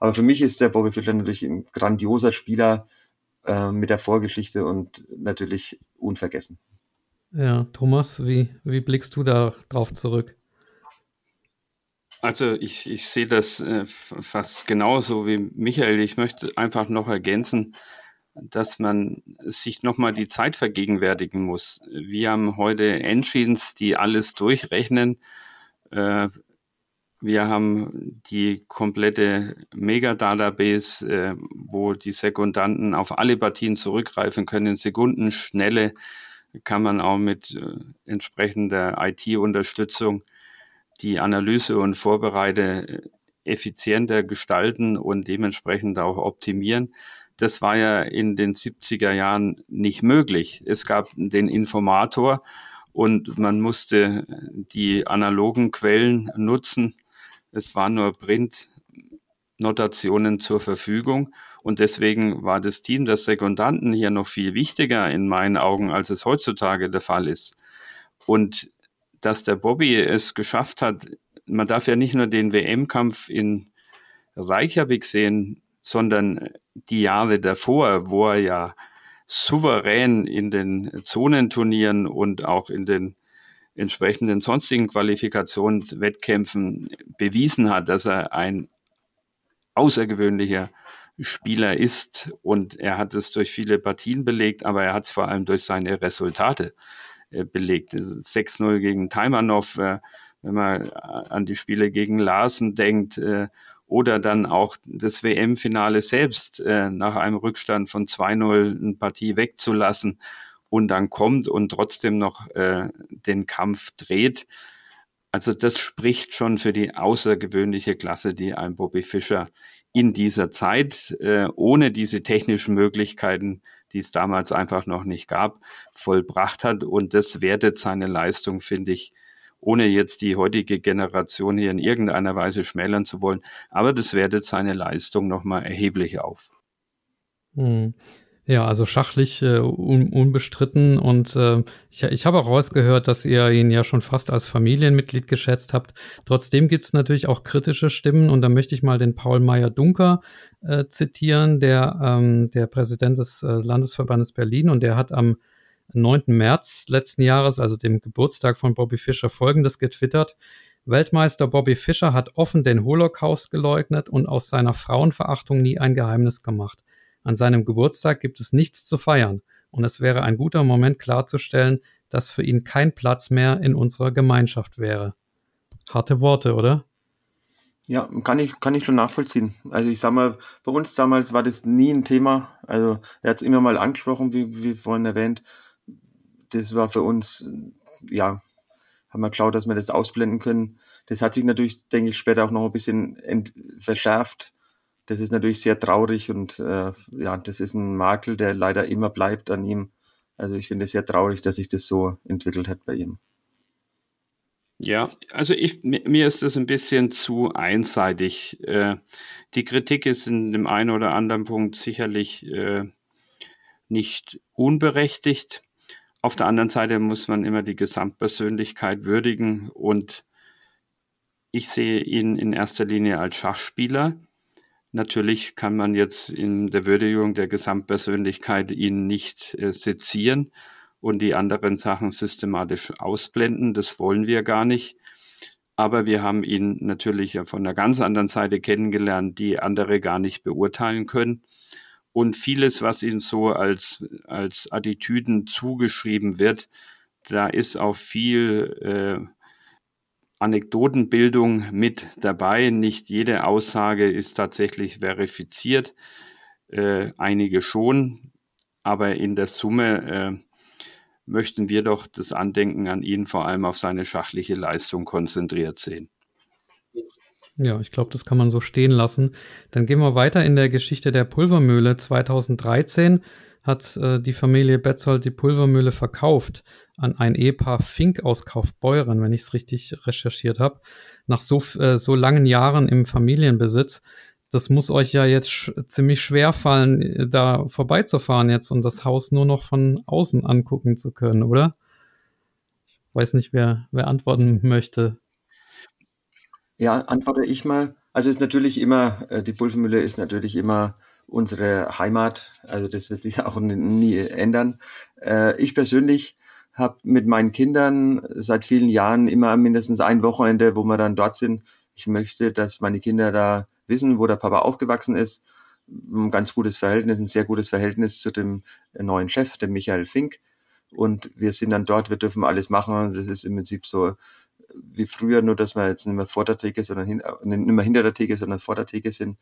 Aber für mich ist der Bobby Fischer natürlich ein grandioser Spieler äh, mit der Vorgeschichte und natürlich unvergessen. Ja, Thomas, wie, wie blickst du da drauf zurück? Also ich, ich sehe das äh, fast genauso wie Michael. Ich möchte einfach noch ergänzen, dass man sich nochmal die Zeit vergegenwärtigen muss. Wir haben heute Engines, die alles durchrechnen. Äh, wir haben die komplette Mega-Database, äh, wo die Sekundanten auf alle Partien zurückgreifen können. In Sekundenschnelle kann man auch mit äh, entsprechender IT-Unterstützung die Analyse und Vorbereite effizienter gestalten und dementsprechend auch optimieren. Das war ja in den 70er Jahren nicht möglich. Es gab den Informator und man musste die analogen Quellen nutzen. Es waren nur Printnotationen zur Verfügung und deswegen war das Team der Sekundanten hier noch viel wichtiger in meinen Augen, als es heutzutage der Fall ist. Und dass der Bobby es geschafft hat, man darf ja nicht nur den WM-Kampf in Reykjavik sehen, sondern die Jahre davor, wo er ja souverän in den Zonenturnieren und auch in den entsprechenden sonstigen Qualifikationswettkämpfen bewiesen hat, dass er ein außergewöhnlicher Spieler ist. Und er hat es durch viele Partien belegt, aber er hat es vor allem durch seine Resultate belegt. 6-0 gegen Taimanov, äh, wenn man an die Spiele gegen Larsen denkt, äh, oder dann auch das WM-Finale selbst nach einem Rückstand von 2-0 eine Partie wegzulassen und dann kommt und trotzdem noch den Kampf dreht. Also das spricht schon für die außergewöhnliche Klasse, die ein Bobby Fischer in dieser Zeit äh, ohne diese technischen Möglichkeiten, die es damals einfach noch nicht gab, vollbracht hat. Und das wertet seine Leistung, finde ich, ohne jetzt die heutige Generation hier in irgendeiner Weise schmälern zu wollen. Aber das wertet seine Leistung nochmal erheblich auf. Hm. Ja, also schachlich äh, un unbestritten und äh, ich, ich habe auch rausgehört, dass ihr ihn ja schon fast als Familienmitglied geschätzt habt. Trotzdem gibt es natürlich auch kritische Stimmen und da möchte ich mal den Paul Meyer-Dunker äh, zitieren, der, ähm, der Präsident des äh, Landesverbandes Berlin und der hat am 9. März letzten Jahres, also dem Geburtstag von Bobby Fischer, folgendes getwittert. Weltmeister Bobby Fischer hat offen den Holocaust geleugnet und aus seiner Frauenverachtung nie ein Geheimnis gemacht. An seinem Geburtstag gibt es nichts zu feiern und es wäre ein guter Moment klarzustellen, dass für ihn kein Platz mehr in unserer Gemeinschaft wäre. Harte Worte, oder? Ja, kann ich, kann ich schon nachvollziehen. Also ich sag mal, bei uns damals war das nie ein Thema. Also er hat es immer mal angesprochen, wie, wie vorhin erwähnt. Das war für uns, ja, haben wir geschaut, dass wir das ausblenden können. Das hat sich natürlich, denke ich, später auch noch ein bisschen verschärft das ist natürlich sehr traurig und äh, ja, das ist ein Makel, der leider immer bleibt an ihm. Also ich finde es sehr traurig, dass sich das so entwickelt hat bei ihm. Ja, also ich, mir ist das ein bisschen zu einseitig. Äh, die Kritik ist in dem einen oder anderen Punkt sicherlich äh, nicht unberechtigt. Auf der anderen Seite muss man immer die Gesamtpersönlichkeit würdigen und ich sehe ihn in erster Linie als Schachspieler Natürlich kann man jetzt in der Würdigung der Gesamtpersönlichkeit ihn nicht äh, sezieren und die anderen Sachen systematisch ausblenden. Das wollen wir gar nicht. Aber wir haben ihn natürlich von einer ganz anderen Seite kennengelernt, die andere gar nicht beurteilen können. Und vieles, was ihm so als, als Attitüden zugeschrieben wird, da ist auch viel äh, Anekdotenbildung mit dabei. Nicht jede Aussage ist tatsächlich verifiziert, äh, einige schon, aber in der Summe äh, möchten wir doch das Andenken an ihn vor allem auf seine schachliche Leistung konzentriert sehen. Ja, ich glaube, das kann man so stehen lassen. Dann gehen wir weiter in der Geschichte der Pulvermühle. 2013 hat äh, die Familie Betzold die Pulvermühle verkauft an ein Ehepaar Fink aus Kaufbeuren, wenn ich es richtig recherchiert habe, nach so, äh, so langen Jahren im Familienbesitz. Das muss euch ja jetzt sch ziemlich schwer fallen, äh, da vorbeizufahren jetzt und das Haus nur noch von außen angucken zu können, oder? Ich weiß nicht, wer, wer antworten möchte. Ja, antworte ich mal. Also ist natürlich immer, äh, die Pulvermühle ist natürlich immer unsere Heimat. Also das wird sich auch nie ändern. Äh, ich persönlich habe mit meinen Kindern seit vielen Jahren immer mindestens ein Wochenende, wo wir dann dort sind. Ich möchte, dass meine Kinder da wissen, wo der Papa aufgewachsen ist. Ein ganz gutes Verhältnis, ein sehr gutes Verhältnis zu dem neuen Chef, dem Michael Fink. Und wir sind dann dort, wir dürfen alles machen. Das ist im Prinzip so wie früher, nur dass wir jetzt nicht mehr vor der Theke, sondern hin, nicht mehr hinter der Theke, sondern vor der Theke sind.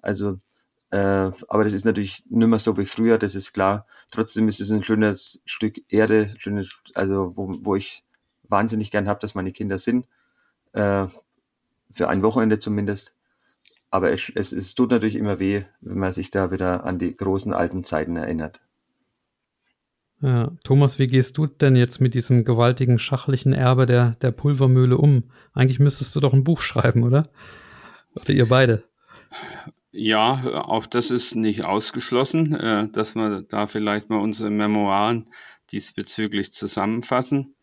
Also äh, aber das ist natürlich nicht mehr so wie früher, das ist klar. Trotzdem ist es ein schönes Stück Erde, schönes, also wo, wo ich wahnsinnig gern habe, dass meine Kinder sind. Äh, für ein Wochenende zumindest. Aber es, es, es tut natürlich immer weh, wenn man sich da wieder an die großen alten Zeiten erinnert. Ja, Thomas, wie gehst du denn jetzt mit diesem gewaltigen schachlichen Erbe der, der Pulvermühle um? Eigentlich müsstest du doch ein Buch schreiben, oder? Oder ihr beide? Ja, auch das ist nicht ausgeschlossen, äh, dass wir da vielleicht mal unsere Memoiren diesbezüglich zusammenfassen.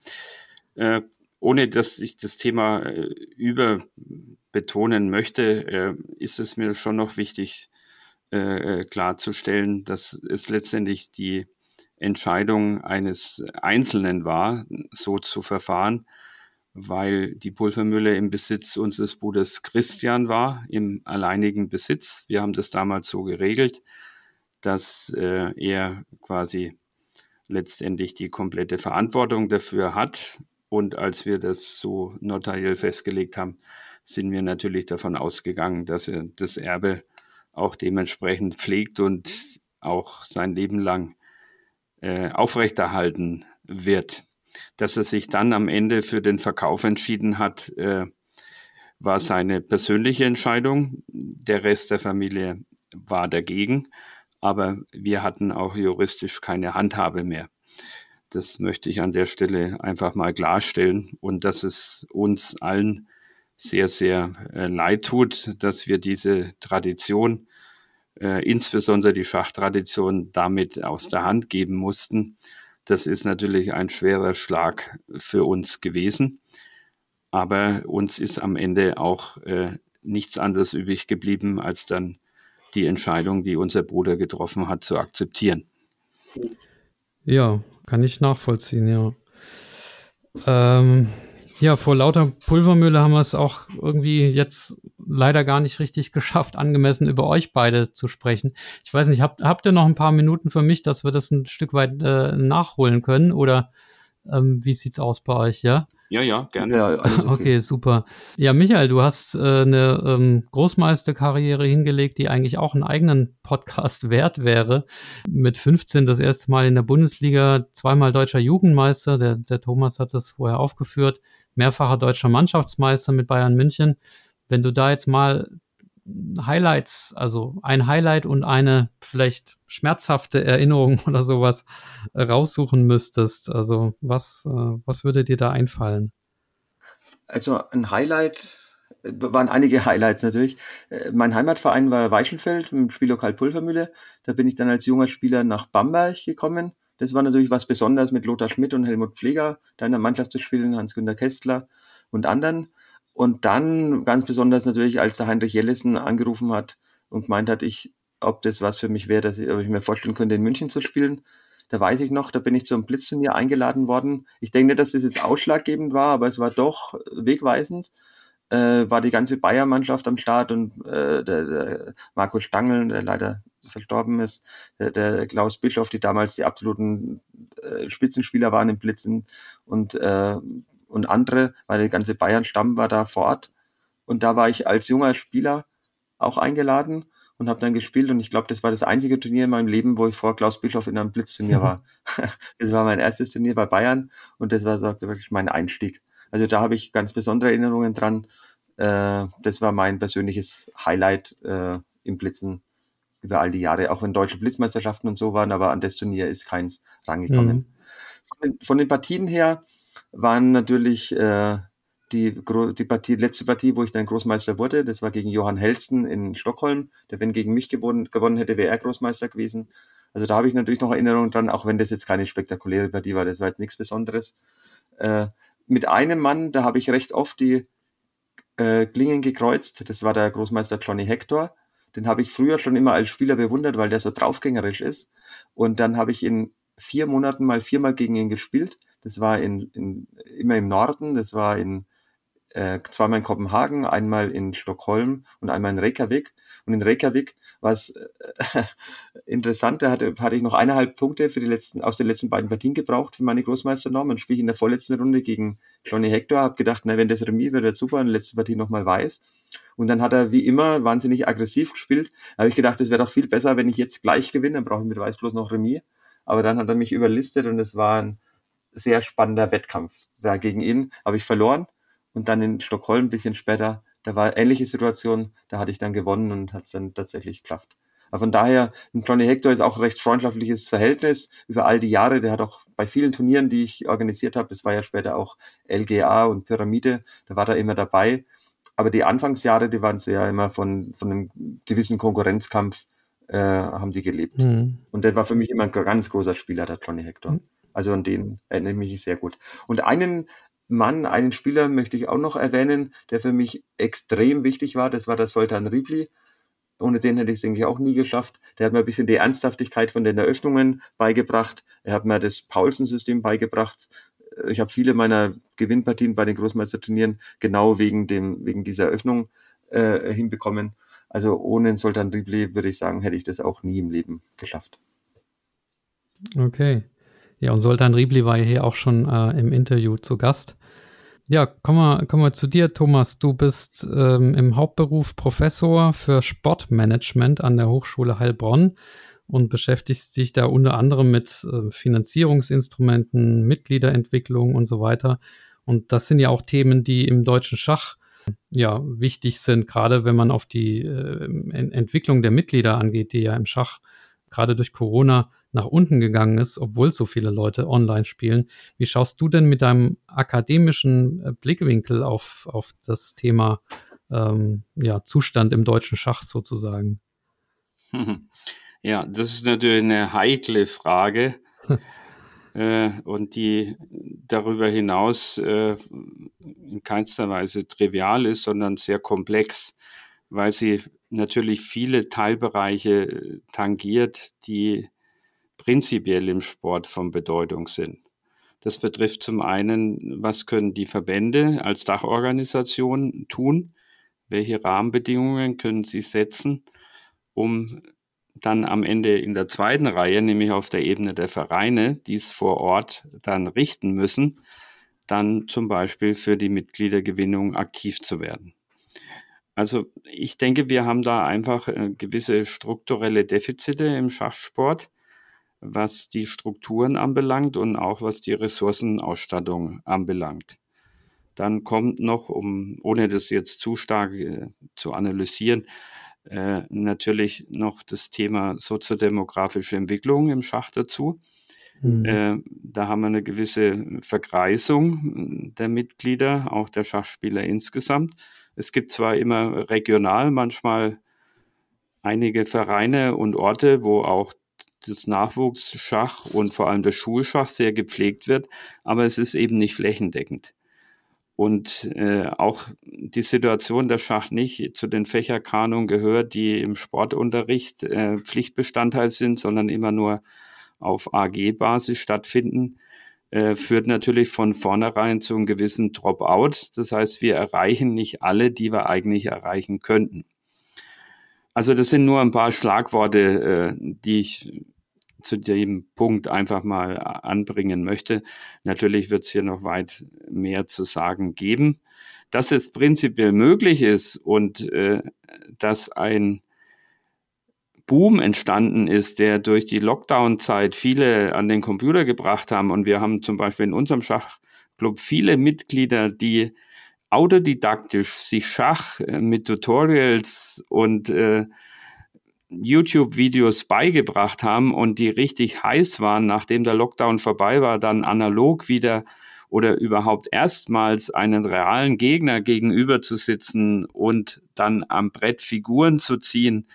Äh, ohne dass ich das Thema äh, überbetonen möchte, äh, ist es mir schon noch wichtig äh, klarzustellen, dass es letztendlich die Entscheidung eines Einzelnen war, so zu verfahren, weil die Pulvermühle im Besitz unseres Bruders Christian war, im alleinigen Besitz. Wir haben das damals so geregelt, dass äh, er quasi letztendlich die komplette Verantwortung dafür hat. Und als wir das so notariell festgelegt haben, sind wir natürlich davon ausgegangen, dass er das Erbe auch dementsprechend pflegt und auch sein Leben lang äh, aufrechterhalten wird. Dass er sich dann am Ende für den Verkauf entschieden hat, äh, war seine persönliche Entscheidung. Der Rest der Familie war dagegen, aber wir hatten auch juristisch keine Handhabe mehr. Das möchte ich an der Stelle einfach mal klarstellen und dass es uns allen sehr, sehr äh, leid tut, dass wir diese Tradition, äh, insbesondere die Schachtradition, damit aus der Hand geben mussten. Das ist natürlich ein schwerer Schlag für uns gewesen. Aber uns ist am Ende auch äh, nichts anderes übrig geblieben, als dann die Entscheidung, die unser Bruder getroffen hat, zu akzeptieren. Ja, kann ich nachvollziehen, ja. Ähm, ja, vor lauter Pulvermühle haben wir es auch irgendwie jetzt leider gar nicht richtig geschafft, angemessen über euch beide zu sprechen. Ich weiß nicht, habt, habt ihr noch ein paar Minuten für mich, dass wir das ein Stück weit äh, nachholen können? Oder ähm, wie sieht's aus bei euch, ja? Ja, ja, gerne. Ja, okay. okay. super. Ja, Michael, du hast äh, eine ähm, Großmeisterkarriere hingelegt, die eigentlich auch einen eigenen Podcast wert wäre. Mit 15 das erste Mal in der Bundesliga, zweimal deutscher Jugendmeister, der, der Thomas hat das vorher aufgeführt, mehrfacher deutscher Mannschaftsmeister mit Bayern München. Wenn du da jetzt mal Highlights, also ein Highlight und eine vielleicht schmerzhafte Erinnerung oder sowas raussuchen müsstest, also was, äh, was würde dir da einfallen? Also ein Highlight waren einige Highlights natürlich. Äh, mein Heimatverein war Weichenfeld im Spiellokal Pulvermühle. Da bin ich dann als junger Spieler nach Bamberg gekommen. Das war natürlich was Besonderes mit Lothar Schmidt und Helmut Pfleger, da in der Mannschaft zu spielen, Hans-Günter Kästler und anderen. Und dann ganz besonders natürlich, als der Heinrich Jellison angerufen hat und gemeint hat, ich, ob das was für mich wäre, dass ich, ob ich mir vorstellen könnte, in München zu spielen. Da weiß ich noch, da bin ich zum Blitzturnier eingeladen worden. Ich denke nicht, dass das jetzt ausschlaggebend war, aber es war doch wegweisend. Äh, war die ganze Bayern-Mannschaft am Start und äh, der, der Marco Stangl, der leider verstorben ist, der, der Klaus Bischof, die damals die absoluten äh, Spitzenspieler waren im Blitzen und äh, und andere, weil der ganze Bayern-Stamm war da vor Ort. Und da war ich als junger Spieler auch eingeladen und habe dann gespielt. Und ich glaube, das war das einzige Turnier in meinem Leben, wo ich vor Klaus Bischof in einem Blitzturnier war. das war mein erstes Turnier bei Bayern und das war so, wirklich mein Einstieg. Also da habe ich ganz besondere Erinnerungen dran. Äh, das war mein persönliches Highlight äh, im Blitzen über all die Jahre, auch wenn deutsche Blitzmeisterschaften und so waren, aber an das Turnier ist keins rangekommen. Mhm. Von, den, von den Partien her waren natürlich äh, die, die Partie, letzte Partie, wo ich dann Großmeister wurde, das war gegen Johann Helsten in Stockholm. Der, wenn gegen mich gewonnen, gewonnen hätte, wäre er Großmeister gewesen. Also da habe ich natürlich noch Erinnerungen dran, auch wenn das jetzt keine spektakuläre Partie war, das war jetzt nichts Besonderes. Äh, mit einem Mann, da habe ich recht oft die äh, Klingen gekreuzt. Das war der Großmeister Johnny Hector. Den habe ich früher schon immer als Spieler bewundert, weil der so draufgängerisch ist. Und dann habe ich in vier Monaten mal viermal gegen ihn gespielt. Das war in, in, immer im Norden, das war in äh, zweimal in Kopenhagen, einmal in Stockholm und einmal in Reykjavik. Und in Reykjavik war es äh, interessant, da hatte, hatte ich noch eineinhalb Punkte für die letzten, aus den letzten beiden Partien gebraucht für meine Großmeisternorm. Dann spiele ich in der vorletzten Runde gegen Johnny Hector, habe gedacht, na, wenn das Remis wird, wird super, in der letzten Partie nochmal weiß. Und dann hat er wie immer wahnsinnig aggressiv gespielt. Da habe ich gedacht, es wäre doch viel besser, wenn ich jetzt gleich gewinne, dann brauche ich mit Weiß bloß noch Remis. Aber dann hat er mich überlistet und es war ein sehr spannender Wettkampf. Da gegen ihn habe ich verloren und dann in Stockholm ein bisschen später, da war eine ähnliche Situation, da hatte ich dann gewonnen und hat es dann tatsächlich geschafft. Aber von daher, mit Johnny Hector ist auch ein recht freundschaftliches Verhältnis über all die Jahre. Der hat auch bei vielen Turnieren, die ich organisiert habe, das war ja später auch LGA und Pyramide, da war er immer dabei. Aber die Anfangsjahre, die waren sehr immer von, von einem gewissen Konkurrenzkampf, äh, haben die gelebt. Mhm. Und der war für mich immer ein ganz großer Spieler, der Johnny Hector. Mhm. Also an den erinnere ich mich sehr gut. Und einen Mann, einen Spieler möchte ich auch noch erwähnen, der für mich extrem wichtig war. Das war der Soltan Ribli. Ohne den hätte ich es irgendwie auch nie geschafft. Der hat mir ein bisschen die Ernsthaftigkeit von den Eröffnungen beigebracht. Er hat mir das Paulsen-System beigebracht. Ich habe viele meiner Gewinnpartien bei den Großmeisterturnieren genau wegen dem, wegen dieser Eröffnung äh, hinbekommen. Also ohne Soltan Ribli würde ich sagen, hätte ich das auch nie im Leben geschafft. Okay. Ja, und Soltan Ribli war ja hier auch schon äh, im Interview zu Gast. Ja, kommen wir, kommen wir zu dir, Thomas. Du bist ähm, im Hauptberuf Professor für Sportmanagement an der Hochschule Heilbronn und beschäftigst dich da unter anderem mit äh, Finanzierungsinstrumenten, Mitgliederentwicklung und so weiter. Und das sind ja auch Themen, die im deutschen Schach ja wichtig sind, gerade wenn man auf die äh, Entwicklung der Mitglieder angeht, die ja im Schach gerade durch Corona nach unten gegangen ist, obwohl so viele Leute online spielen. Wie schaust du denn mit deinem akademischen äh, Blickwinkel auf, auf das Thema ähm, ja, Zustand im deutschen Schach sozusagen? Ja, das ist natürlich eine heikle Frage äh, und die darüber hinaus äh, in keinster Weise trivial ist, sondern sehr komplex, weil sie natürlich viele Teilbereiche äh, tangiert, die prinzipiell im Sport von Bedeutung sind. Das betrifft zum einen, was können die Verbände als Dachorganisation tun? Welche Rahmenbedingungen können sie setzen, um dann am Ende in der zweiten Reihe, nämlich auf der Ebene der Vereine, die es vor Ort dann richten müssen, dann zum Beispiel für die Mitgliedergewinnung aktiv zu werden. Also ich denke, wir haben da einfach äh, gewisse strukturelle Defizite im Schachsport was die Strukturen anbelangt und auch was die Ressourcenausstattung anbelangt. Dann kommt noch, um, ohne das jetzt zu stark äh, zu analysieren, äh, natürlich noch das Thema soziodemografische Entwicklung im Schach dazu. Mhm. Äh, da haben wir eine gewisse Vergreisung der Mitglieder, auch der Schachspieler insgesamt. Es gibt zwar immer regional manchmal einige Vereine und Orte, wo auch das Nachwuchsschach und vor allem das Schulschach sehr gepflegt wird, aber es ist eben nicht flächendeckend. Und äh, auch die Situation, dass Schach nicht zu den Fächerkanungen gehört, die im Sportunterricht äh, Pflichtbestandteil sind, sondern immer nur auf AG-Basis stattfinden, äh, führt natürlich von vornherein zu einem gewissen Dropout. Das heißt, wir erreichen nicht alle, die wir eigentlich erreichen könnten. Also das sind nur ein paar Schlagworte, äh, die ich zu dem Punkt einfach mal anbringen möchte. Natürlich wird es hier noch weit mehr zu sagen geben. Dass es prinzipiell möglich ist und äh, dass ein Boom entstanden ist, der durch die Lockdown-Zeit viele an den Computer gebracht haben. Und wir haben zum Beispiel in unserem Schachclub viele Mitglieder, die autodidaktisch sich Schach äh, mit Tutorials und äh, YouTube-Videos beigebracht haben und die richtig heiß waren, nachdem der Lockdown vorbei war, dann analog wieder oder überhaupt erstmals einen realen Gegner gegenüber zu sitzen und dann am Brett Figuren zu ziehen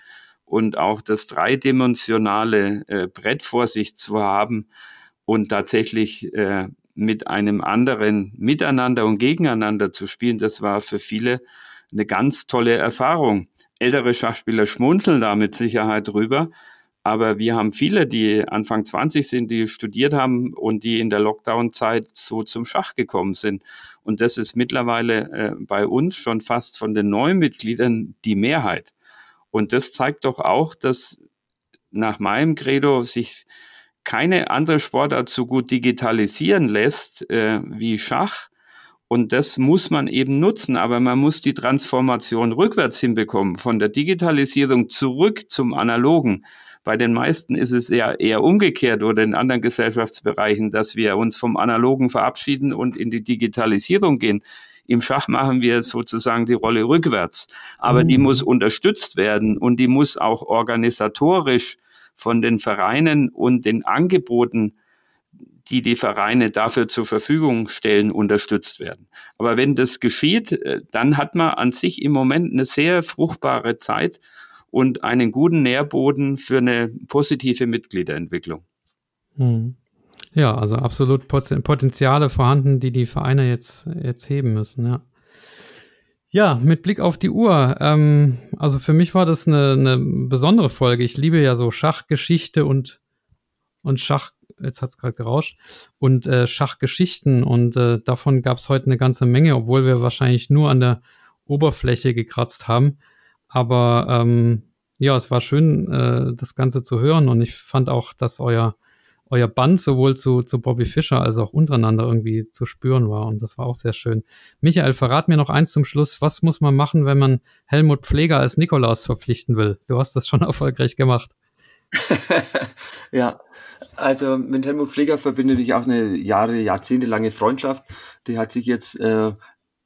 und auch das dreidimensionale äh, Brett vor sich zu haben und tatsächlich äh, mit einem anderen miteinander und gegeneinander zu spielen, das war für viele eine ganz tolle Erfahrung. Ältere Schachspieler schmunzeln da mit Sicherheit drüber, aber wir haben viele, die Anfang 20 sind, die studiert haben und die in der Lockdown-Zeit so zum Schach gekommen sind. Und das ist mittlerweile äh, bei uns schon fast von den neuen Mitgliedern die Mehrheit. Und das zeigt doch auch, dass nach meinem Credo sich keine andere Sportart so gut digitalisieren lässt äh, wie Schach. Und das muss man eben nutzen, aber man muss die Transformation rückwärts hinbekommen, von der Digitalisierung zurück zum Analogen. Bei den meisten ist es eher, eher umgekehrt oder in anderen Gesellschaftsbereichen, dass wir uns vom Analogen verabschieden und in die Digitalisierung gehen. Im Schach machen wir sozusagen die Rolle rückwärts, aber mhm. die muss unterstützt werden und die muss auch organisatorisch von den Vereinen und den Angeboten, die die Vereine dafür zur Verfügung stellen, unterstützt werden. Aber wenn das geschieht, äh, dann hat man an sich im Moment eine sehr fruchtbare Zeit und einen guten Nährboden für eine positive Mitgliederentwicklung. Hm. Ja, also absolut Potenziale vorhanden, die die Vereine jetzt, jetzt heben müssen, ja. Ja, mit Blick auf die Uhr. Ähm, also für mich war das eine, eine besondere Folge. Ich liebe ja so Schachgeschichte und, und Schach, jetzt hat's gerade gerauscht, und äh, Schachgeschichten. Und äh, davon gab es heute eine ganze Menge, obwohl wir wahrscheinlich nur an der Oberfläche gekratzt haben. Aber ähm, ja, es war schön, äh, das Ganze zu hören. Und ich fand auch, dass euer euer Band sowohl zu, zu Bobby Fischer als auch untereinander irgendwie zu spüren war. Und das war auch sehr schön. Michael, verrat mir noch eins zum Schluss. Was muss man machen, wenn man Helmut Pfleger als Nikolaus verpflichten will? Du hast das schon erfolgreich gemacht. ja, also mit Helmut Pfleger verbindet mich auch eine Jahre, jahrzehntelange Freundschaft. Die hat sich jetzt äh,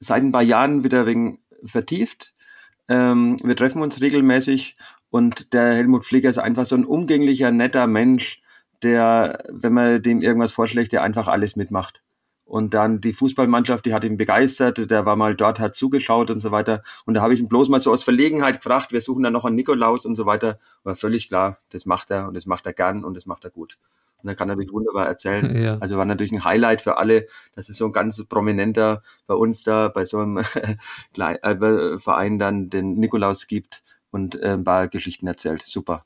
seit ein paar Jahren wieder wegen vertieft. Ähm, wir treffen uns regelmäßig und der Helmut Pfleger ist einfach so ein umgänglicher, netter Mensch, der, wenn man dem irgendwas vorschlägt, der einfach alles mitmacht. Und dann die Fußballmannschaft, die hat ihn begeistert, der war mal dort, hat zugeschaut und so weiter. Und da habe ich ihn bloß mal so aus Verlegenheit gefragt, wir suchen dann noch einen Nikolaus und so weiter. War völlig klar, das macht er und das macht er gern und das macht er gut. Und er kann natürlich wunderbar erzählen. Ja. Also war natürlich ein Highlight für alle, dass es so ein ganz prominenter bei uns da, bei so einem äh, Verein dann den Nikolaus gibt und äh, ein paar Geschichten erzählt. Super.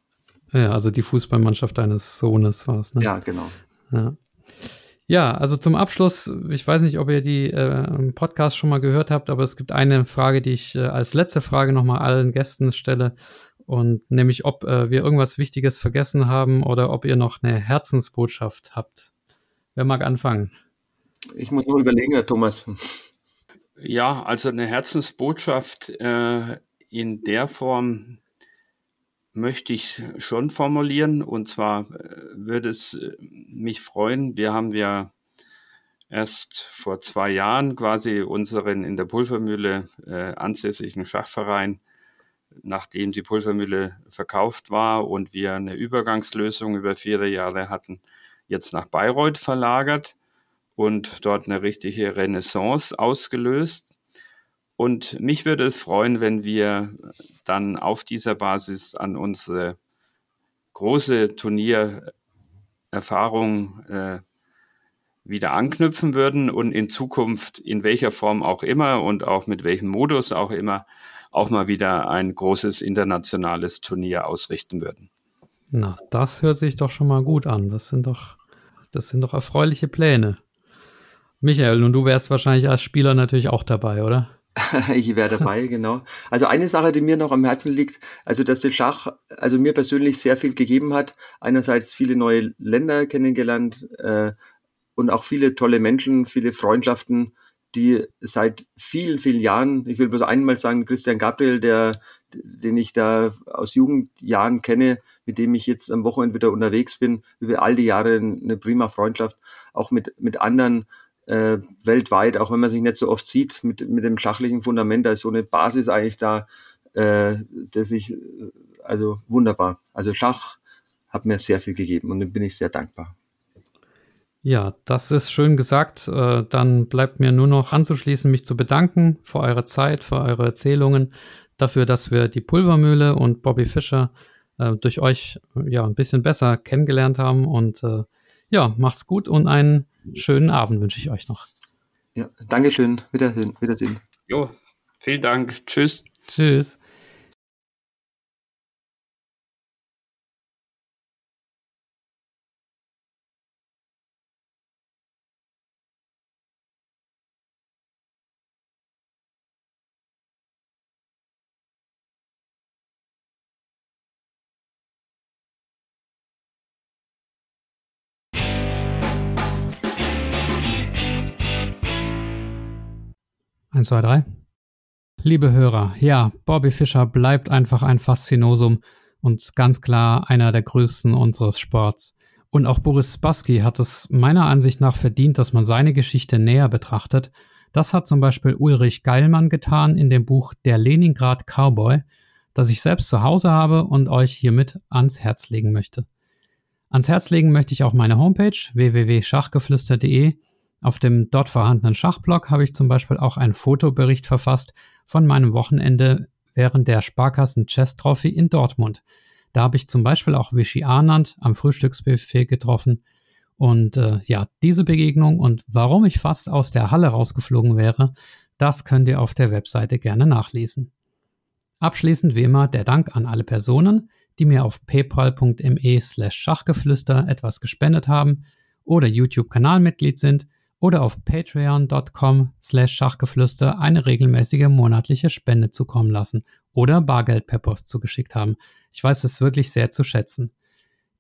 Ja, also die Fußballmannschaft deines Sohnes war es, ne? Ja, genau. Ja. ja. also zum Abschluss, ich weiß nicht, ob ihr die äh, Podcast schon mal gehört habt, aber es gibt eine Frage, die ich äh, als letzte Frage nochmal allen Gästen stelle. Und nämlich, ob äh, wir irgendwas Wichtiges vergessen haben oder ob ihr noch eine Herzensbotschaft habt. Wer mag anfangen? Ich muss nur überlegen, Herr Thomas. Ja, also eine Herzensbotschaft äh, in der Form, möchte ich schon formulieren. Und zwar äh, würde es äh, mich freuen, wir haben ja erst vor zwei Jahren quasi unseren in der Pulvermühle äh, ansässigen Schachverein, nachdem die Pulvermühle verkauft war und wir eine Übergangslösung über vier Jahre hatten, jetzt nach Bayreuth verlagert und dort eine richtige Renaissance ausgelöst. Und mich würde es freuen, wenn wir dann auf dieser Basis an unsere große Turniererfahrung äh, wieder anknüpfen würden und in Zukunft in welcher Form auch immer und auch mit welchem Modus auch immer auch mal wieder ein großes internationales Turnier ausrichten würden. Na, das hört sich doch schon mal gut an. Das sind doch, das sind doch erfreuliche Pläne. Michael, und du wärst wahrscheinlich als Spieler natürlich auch dabei, oder? ich wäre dabei, genau. Also eine Sache, die mir noch am Herzen liegt, also dass der Schach, also mir persönlich sehr viel gegeben hat. Einerseits viele neue Länder kennengelernt äh, und auch viele tolle Menschen, viele Freundschaften, die seit vielen, vielen Jahren, ich will bloß einmal sagen, Christian Gabriel, der, den ich da aus Jugendjahren kenne, mit dem ich jetzt am Wochenende wieder unterwegs bin, über all die Jahre eine prima Freundschaft, auch mit, mit anderen äh, weltweit, auch wenn man sich nicht so oft sieht, mit, mit dem schachlichen Fundament, da ist so eine Basis eigentlich da, äh, dass ich, also wunderbar. Also Schach hat mir sehr viel gegeben und dem bin ich sehr dankbar. Ja, das ist schön gesagt. Äh, dann bleibt mir nur noch anzuschließen, mich zu bedanken für eure Zeit, für eure Erzählungen, dafür, dass wir die Pulvermühle und Bobby Fischer äh, durch euch ja ein bisschen besser kennengelernt haben. Und äh, ja, macht's gut und einen schönen Abend wünsche ich euch noch. Ja, Dankeschön. Wiedersehen. Wiedersehen. Jo, vielen Dank. Tschüss. Tschüss. Eins, zwei, drei. Liebe Hörer, ja, Bobby Fischer bleibt einfach ein Faszinosum und ganz klar einer der größten unseres Sports. Und auch Boris Spassky hat es meiner Ansicht nach verdient, dass man seine Geschichte näher betrachtet. Das hat zum Beispiel Ulrich Geilmann getan in dem Buch Der Leningrad Cowboy, das ich selbst zu Hause habe und euch hiermit ans Herz legen möchte. Ans Herz legen möchte ich auch meine Homepage www.schachgeflüster.de auf dem dort vorhandenen Schachblog habe ich zum Beispiel auch einen Fotobericht verfasst von meinem Wochenende während der Sparkassen Chess Trophy in Dortmund. Da habe ich zum Beispiel auch Vichy Anand am Frühstücksbuffet getroffen Und äh, ja, diese Begegnung und warum ich fast aus der Halle rausgeflogen wäre, das könnt ihr auf der Webseite gerne nachlesen. Abschließend wie immer der Dank an alle Personen, die mir auf paypal.me slash Schachgeflüster etwas gespendet haben oder YouTube-Kanalmitglied sind oder auf patreon.com slash Schachgeflüster eine regelmäßige monatliche Spende zukommen lassen oder Bargeld per Post zugeschickt haben. Ich weiß es wirklich sehr zu schätzen.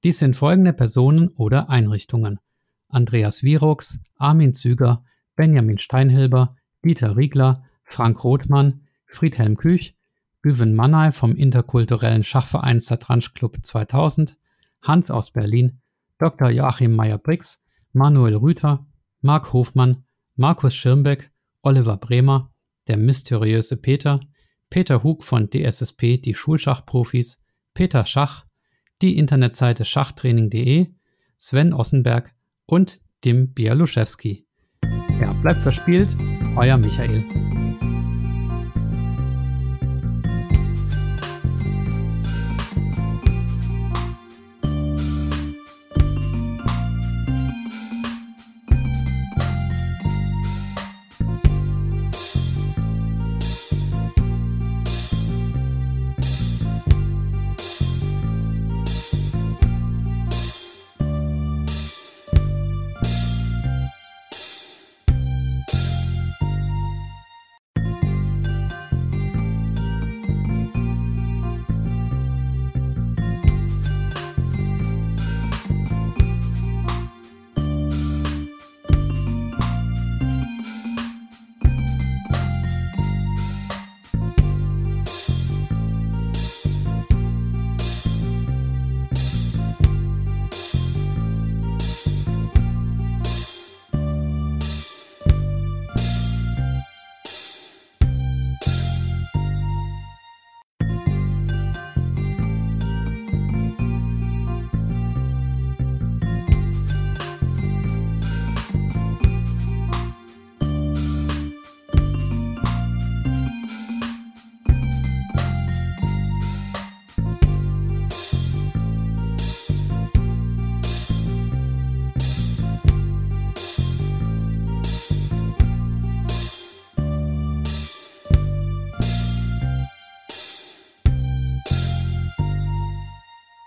Dies sind folgende Personen oder Einrichtungen. Andreas Virux, Armin Züger, Benjamin Steinhilber, Dieter Riegler, Frank Rothmann, Friedhelm Küch, Güven Mannay vom interkulturellen Schachverein Satranj Club 2000, Hans aus Berlin, Dr. Joachim Meyer-Brix, Manuel Rüther, Marc Hofmann, Markus Schirmbeck, Oliver Bremer, der mysteriöse Peter, Peter Hug von DSSP Die Schulschachprofis, Peter Schach, die Internetseite schachtraining.de, Sven Ossenberg und Dim Bialuszewski. Ja, bleibt verspielt, euer Michael.